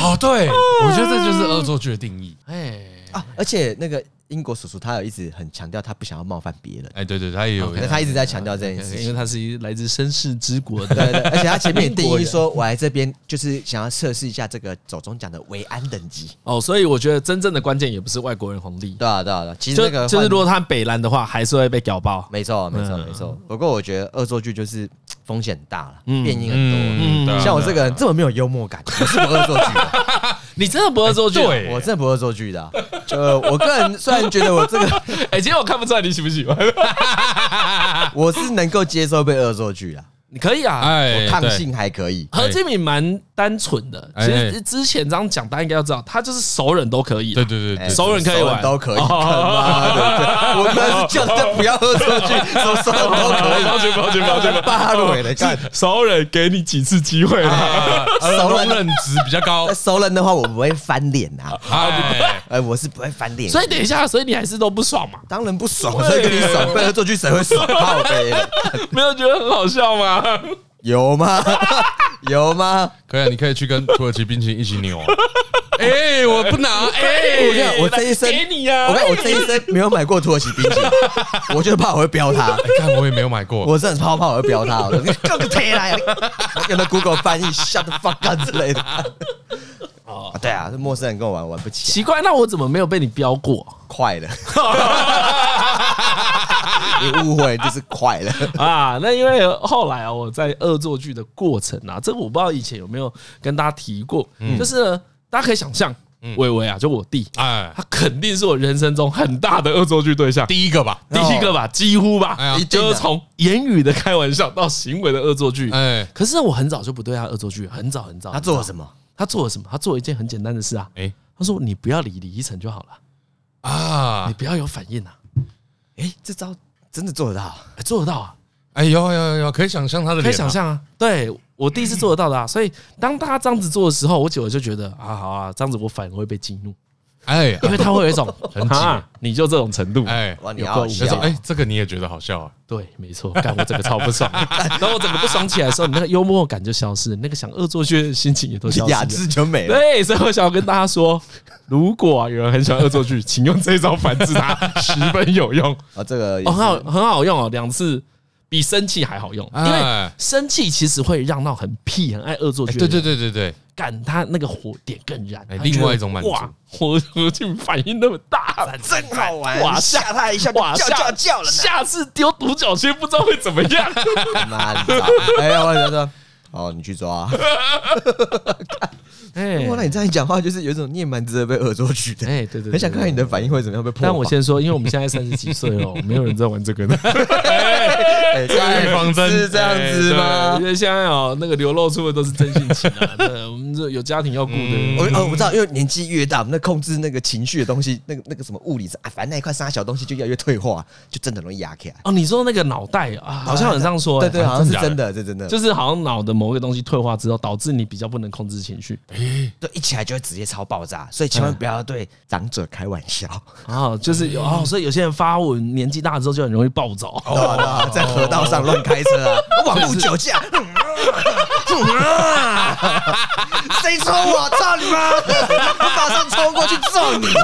哦，对，我觉得这就是恶作剧的定义。哎啊，而且那个。英国叔叔他有一直很强调，他不想要冒犯别人。哎，对对，他也有，他一直在强调这件事情，因为他是一来自绅士之国的，对对。而且他前面也 定义说，我来这边就是想要测试一下这个走中奖的维安等级。哦，所以我觉得真正的关键也不是外国人红利。对啊，对啊，对。其实那个就是如果他北蓝的话，还是会被屌爆。没错，没错，没错。不过我觉得恶作剧就是风险大了，变因很多。像我这个人这么没有幽默感，我是不恶作剧的。你真的不恶作剧？对，我真的不恶作剧的。就我个人虽然觉得我这个。哎，其实我看不出来你喜不喜欢。我是能够接受被恶作剧啊。你可以啊，我抗性还可以。何敬敏蛮单纯的，其实之前这样讲，大家应该要知道，他就是熟人都可以。对对对，熟人可以玩，都可以。我们是叫他不要恶作剧，说熟人都可以。抱歉抱歉抱歉，八尾的干熟人给你几次机会了？熟人 值比较高。熟人的话，我不会翻脸啊。哎，我是不会翻脸。所以等一下，所以你还是都不爽嘛？当然不爽，所以跟你爽。被恶作剧谁会爽？靠北，没有觉得很好笑吗？有吗？有吗？可以啊，你可以去跟土耳其冰淇淋一起扭啊！哎，我不拿！哎，我看我这一生，给你啊！我看我这一生没有买过土耳其冰淇淋，我就怕我会飙它。看我也没有买过，我真的超怕我会飙它。你搞个屁来！用那 Google 翻译 shut the fuck up 之类的。哦，对啊，是陌生人跟我玩玩不起。奇怪，那我怎么没有被你飙过？快了。你误会就是快了 啊！那因为后来啊，我在恶作剧的过程啊，这个我不知道以前有没有跟大家提过，就是呢，大家可以想象，伟伟啊，就我弟，哎，他肯定是我人生中很大的恶作剧对象，第一个吧，第一个吧，几乎吧，就是从言语的开玩笑到行为的恶作剧。哎，可是我很早就不对他恶作剧，很早很早。他做了什么？他做了什么？他做了一件很简单的事啊！哎，他说：“你不要理李依晨就好了啊，你不要有反应啊！”哎，这招。真的做得到，做得到啊！哎，有有有有，可以想象他的脸，可以想象啊。对，我第一次做得到的啊，所以当他这样子做的时候，我久了就觉得啊，好啊，这样子我反而会被激怒。哎，因为他会有一种 很急，你就这种程度，哎，你要笑，哎，这个你也觉得好笑啊？对，没错，干我整个超不爽，然后我整个不爽起来的时候，你那个幽默感就消失，那个想恶作剧的心情也都消失，雅致就没了。对，所以我想要跟大家说，如果有人很喜欢恶作剧，请用这招反制他，十分有用啊！这个很好，很好用哦，两次。比生气还好用，因为生气其实会让到很屁、很爱恶作剧。对对对对对，干他那个火点更燃。另外一种满足，哇，火火劲反应那么大，真好玩！哇，吓他一下，哇，叫叫叫了。下次丢独角仙不知道会怎么样。妈的！哎呀，我觉得，哦，你去抓。哎，哇，那你这样一讲话，就是有一种你也蛮值得被恶作剧的。哎，对对，很想看看你的反应会怎么样被破。但我先说，因为我们现在三十几岁了，没有人在玩这个的。哎，预防针是这样子吗？因为现在哦，那个流露出的都是真性情啊。对，我们这有家庭要顾的。我哦，我知道，因为年纪越大，那控制那个情绪的东西，那个那个什么物理啊，反正那一块沙小东西就越来越退化，就真的容易压起来。哦，你说那个脑袋啊，好像有这样说。对对，好像是真的，这真的，就是好像脑的某一个东西退化之后，导致你比较不能控制情绪。对，一起来就会直接超爆炸，所以千万不要对长者开玩笑。哦，就是有哦，所以有些人发文年纪大之后就很容易暴走，在河道上乱开车啊，网路酒驾。谁冲我？操你妈！我马上冲过去揍你！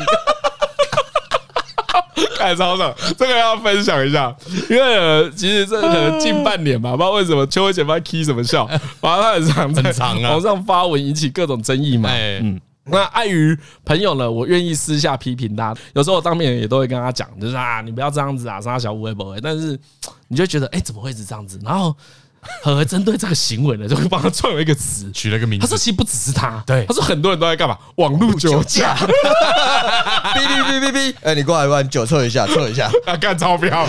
看超爽，这个要分享一下，因为其实这可能近半年吧，不知道为什么邱伟姐夫 key 什么笑，反正他很常很长啊，网上发文引起各种争议嘛。嗯，那碍于朋友呢，我愿意私下批评他。有时候我当面也都会跟他讲，就是啊，你不要这样子啊，杀小五会不会？但是你就觉得，哎，怎么会是这样子？然后和和针对这个行为呢，就会帮他创了一个词，取了个名字。他说，其实不只是他，对，他说很多人都在干嘛？网络酒驾。哔哔哔哔哔，哎，你过来，过来，你酒测一下，测一下，啊，干钞票。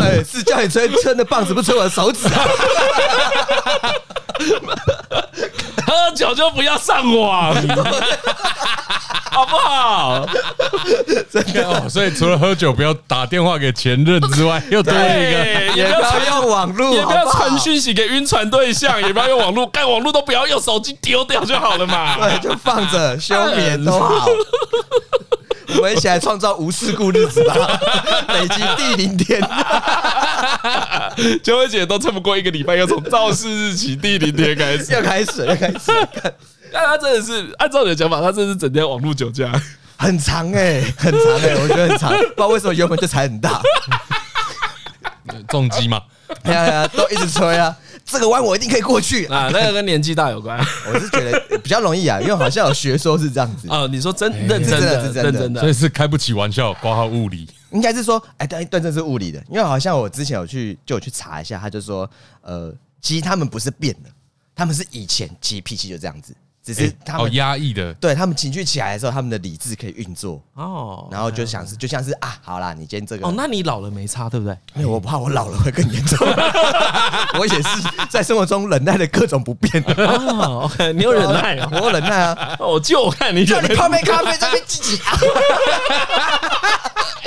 哎，是叫你吹吹的棒子，不吹我的手指啊。喝酒就不要上网，好不好？真的哦，所以除了喝酒不要打电话给前任之外，又多一个，也不要用网络，也不要传讯息给晕船对象，也不要用网络，干网络都不要用，手机丢掉就好了嘛。对，就放着 休眠都好。我们一起来创造无事故日子吧，北京第零天，秋薇姐都撑不过一个礼拜，要从肇事日起第零天开始，要开始，要开始。但他真的是按照你的讲法，他真的是整天网络酒驾，很长哎，很长哎，我觉得很长，不知道为什么油门就踩很大，重击嘛，哎 呀呀，都一直吹啊。这个弯我一定可以过去啊！那个跟年纪大有关，我是觉得比较容易啊，因为好像有学说是这样子啊。你说真认真的，认真的，所以是开不起玩笑，括号物理，应该是说，哎，对，对，这是物理的，因为好像我之前有去就有去查一下，他就说，呃，其实他们不是变的，他们是以前其实脾气就这样子。只是他们压抑的，对他们情绪起来的时候，他们的理智可以运作。哦，然后就想是就像是啊，好啦，你今天这个哦，那你老了没差对不对？因为我怕我老了会更严重，我也是在生活中忍耐了各种不便。哦，OK，你有忍耐，我有忍耐啊，我就看你叫你泡杯咖啡在那边自己啊，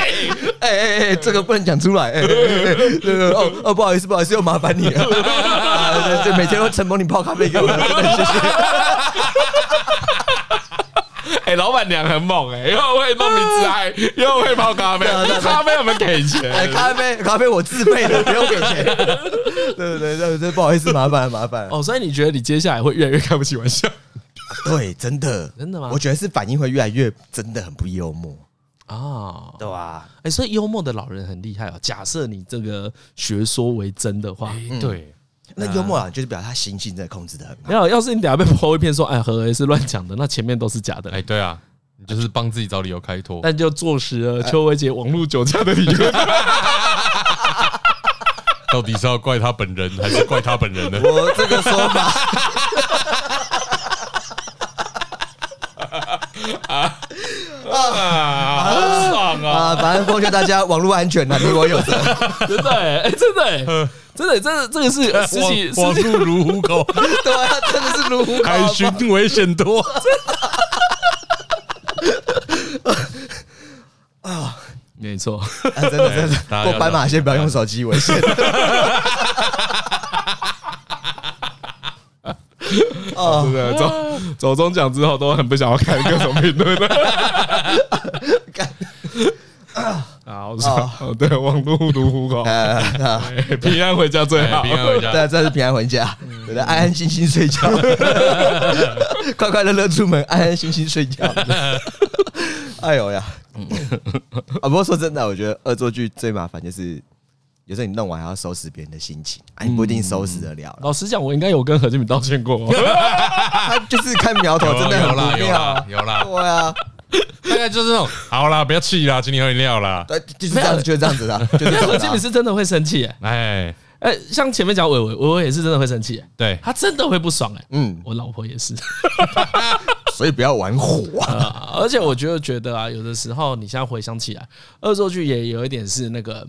哎哎哎，这个不能讲出来，哎哎哎，哦哦，不好意思不好意思，又麻烦你了，啊，这每天都承蒙你泡咖啡给我，谢谢。哎，老板娘很猛哎，又会弄名字还又会泡咖啡，咖啡我们给钱，咖啡咖啡我自费的，不用给钱。对对对对，不好意思，麻烦麻烦。哦，所以你觉得你接下来会越来越开不起玩笑？对，真的真的吗？我觉得是反应会越来越真的很不幽默啊，对吧？哎，所以幽默的老人很厉害哦。假设你这个学说为真的话，对。那幽默啊，就是表示他心性在控制的很好。没有，要是你等下被泼一片说，哎，何为是乱讲的，那前面都是假的。哎，对啊，你就是帮自己找理由开脱。那就坐实了邱维杰网络酒驾的理由。到底是要怪他本人，还是怪他本人呢？我这个说法。啊啊，好爽啊！反正奉劝大家网络安全啊，你我有责。真的哎，真的。真的，这这个是实际网路如虎口，对啊，真的是如虎口，海巡危险多。啊，没错，真的真的，过斑马线不要用手机危险。哦，对对，走走中奖之后都很不想要看各种评论啊，我说 哦，对，网络如虎口，平安回家最好，平安回家，对，这是平安回家，对的，安安心心睡觉，快快乐乐出门，安安心心睡觉。哎呦呀，啊，不过说真的，我觉得恶作剧最麻烦就是，有时候你弄完还要收拾别人的心情，哎你不一定收拾得了。老实讲，我应该有跟何建敏道歉过，他就是看苗头，真的有啦，有啦，有啦，对啊。大概就是那种，好啦，不要气啦，请你喝饮料啦。对，就是这样子，就是这样子的。就是何建敏是真的会生气，哎。哎，像前面讲伟伟，伟伟也是真的会生气，对。他真的会不爽，哎，嗯，我老婆也是，所以不要玩火啊。而且我觉得觉得啊，有的时候你现在回想起来，恶作剧也有一点是那个，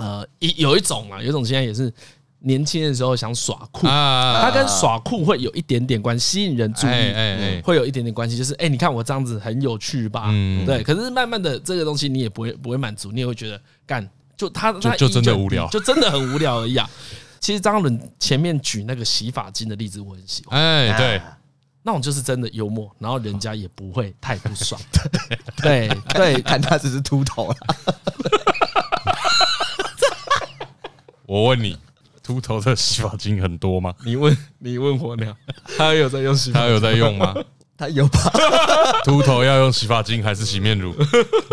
呃，一有一种啊，有一种现在也是。年轻的时候想耍酷，他跟耍酷会有一点点关系，吸引人注意，会有一点点关系。就是，哎，你看我这样子很有趣吧？对。可是慢慢的，这个东西你也不会不会满足，你也会觉得干，就他他就真的无聊，就真的很无聊而已啊。其实张伦前面举那个洗发精的例子，我很喜欢。哎，对，那种就是真的幽默，然后人家也不会太不爽。对对，看他只是秃头。我问你。秃头的洗发精很多吗？你问你问火鸟，他有在用洗发，他有在用吗？他有吧？秃头要用洗发精还是洗面乳？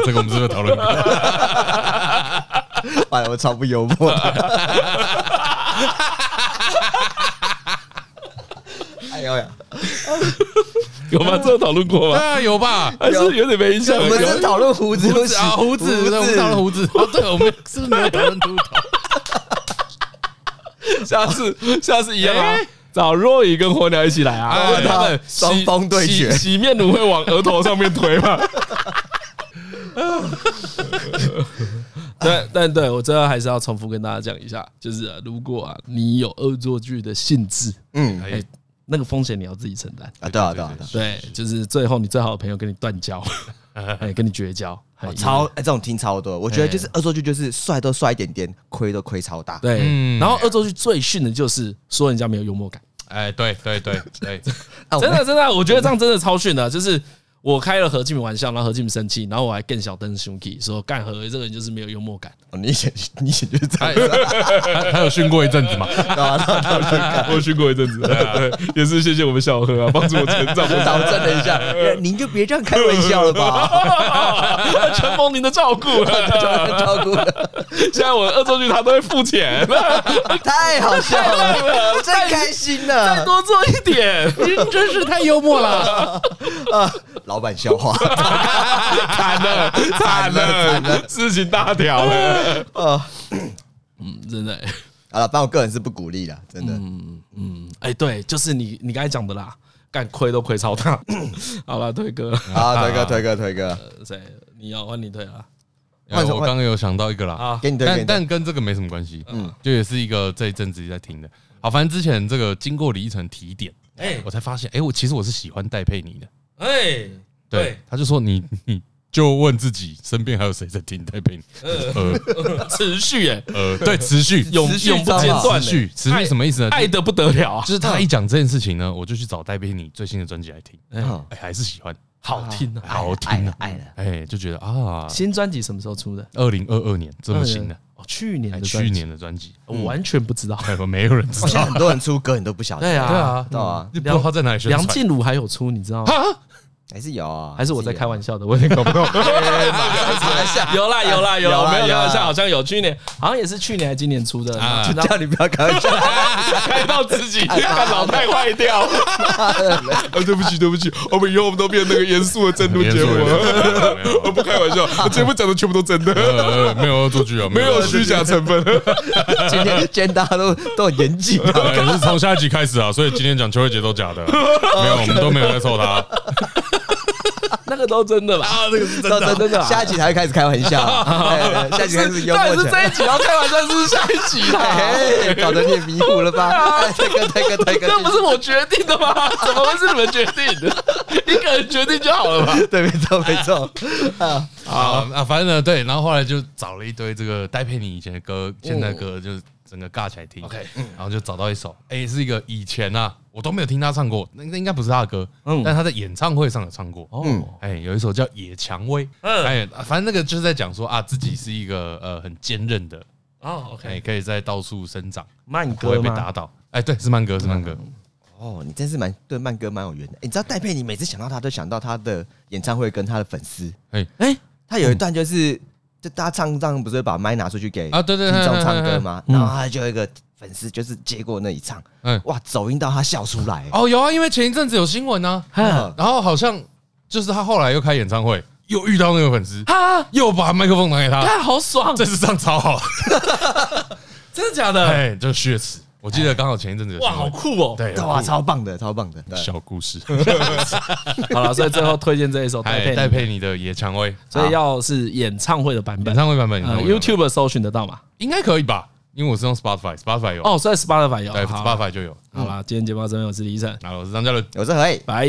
这个我们是不是讨论过？完 了，我超不幽默。哎呦呀！有吗？这有讨论过吗？对啊，有吧？还是有点没印象。我们是讨论胡子，胡子啊，胡子，我们讨论胡子。哦，对，我们是不是没有讨论秃头？下次，下次一样啊，找若雨跟火鸟一起来啊，他们双方对决，洗面乳会往额头上面推吗？对，但对我最后还是要重复跟大家讲一下，就是如果啊，你有恶作剧的性质，嗯，哎，那个风险你要自己承担。啊。对啊，对啊，对，就是最后你最好的朋友跟你断交，哎，跟你绝交，超哎，这种听超多。我觉得就是恶作剧，就是帅都帅一点点，亏都亏超大。对，然后恶作剧最逊的就是说人家没有幽默感。哎，对对对对，真的真的，我觉得这样真的超逊的，就是。我开了何进玩笑，然后何进生气，然后我还更小灯兄弟说干何这个人就是没有幽默感。哦，你以前 你以前就是这样子，他有训过一阵子嘛？我训过一阵子，对，也是谢谢我们小何啊，帮助我成长，导正了一下。您就别这样开玩笑了吧，承蒙您的照顾，照顾。现在我恶作剧他都会付钱，太好笑了，真开心了，再多做一点，您真是太幽默了啊。老板笑话，惨了，惨了，惨了，事情大条。了。呃，嗯，真的，好了，但我个人是不鼓励的，真的。嗯嗯，哎，对，就是你你刚才讲的啦，干亏都亏超大。好了，推哥，好，推哥，推哥，推哥，谁？你要换你推啊？我刚刚有想到一个啦，啊，给你推，但但跟这个没什么关系。嗯，就也是一个这一阵子在听的。好，反正之前这个经过李一晨提点，哎，我才发现，哎，我其实我是喜欢戴佩妮的。哎，对，他就说你，你就问自己身边还有谁在听戴佩妮？呃，持续哎，呃，对，持续，永永不间断，持续，持续什么意思呢？爱得不得了啊！就是他一讲这件事情呢，我就去找戴佩妮最新的专辑来听，哎，还是喜欢，好听，好听，爱了，哎，就觉得啊，新专辑什么时候出的？二零二二年这么新的。哦，去年的去年的专辑，我完全不知道，没有人知道，很多人出歌你都不晓得，对啊，对啊，知道啊，不知道他在哪里。梁静茹还有出，你知道吗？还是有啊，还是我在开玩笑的，我有点搞不懂。有啦有啦有，没有开玩笑，好像有，去年好像也是去年还是今年出的。叫你不要开玩笑，开到自己看脑袋坏掉。啊，对不起对不起，我们以后我们都变那个严肃的政论节目了。我不开玩笑，我节目讲的全部都真的，没有恶作剧啊，没有虚假成分。今天今天大家都都很严谨，可是从下一集开始啊，所以今天讲邱慧杰都假的，没有，我们都没有在凑他。那个都真的吧？啊，那个是真的，真的。下一集才会开始开玩笑，下一集开始幽默起来。这一集要开玩笑，是下一集啦。搞得你也迷糊了吧？推哥，推哥，推哥，这不是我决定的吗？怎么会是你们决定的？一个人决定就好了吧？对，没错，没错。啊，好啊，反正呢，对，然后后来就找了一堆这个戴佩妮以前的歌，现在歌就整个尬起来听。OK，然后就找到一首，哎，是一个以前啊。我都没有听他唱过，那那应该不是他的歌，嗯，但他在演唱会上有唱过，哦，哎，有一首叫《野蔷薇》，嗯，哎，反正那个就是在讲说啊，自己是一个呃很坚韧的，哦，OK，可以在到处生长，慢歌不会被打倒，哎，对，是慢歌，是慢歌，哦，你真是蛮对慢歌蛮有缘的，你知道戴佩妮每次想到他都想到他的演唱会跟他的粉丝，哎哎，他有一段就是就大家唱唱不是会把麦拿出去给啊对对听众唱歌吗？然后他就有一个。粉丝就是接过那一唱，嗯，哇，走音到他笑出来哦，有啊，因为前一阵子有新闻呢，然后好像就是他后来又开演唱会，又遇到那个粉丝，啊，又把麦克风拿给他，他好爽，这次唱超好，真的假的？哎，就血池，我记得刚好前一阵子有，哇，好酷哦，对，哇，超棒的，超棒的小故事，好了，所以最后推荐这一首戴佩妮的《野蔷薇》，所以要是演唱会的版本，演唱会版本，YouTube 搜寻得到吗？应该可以吧。因为我是用 Spotify，Spotify 有。哦，所以 Spotify 有，对，Spotify 就有。好啦，今天节目到这边，我是李医生，好，我是张嘉伦，我是何以，拜，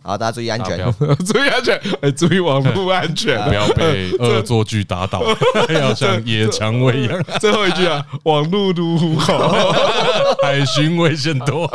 好，大家注意安全，注意安全，哎，注意网络安全，不要被恶作剧打倒，要像野蔷薇一样。最后一句啊，网路如虎口，海巡危险多。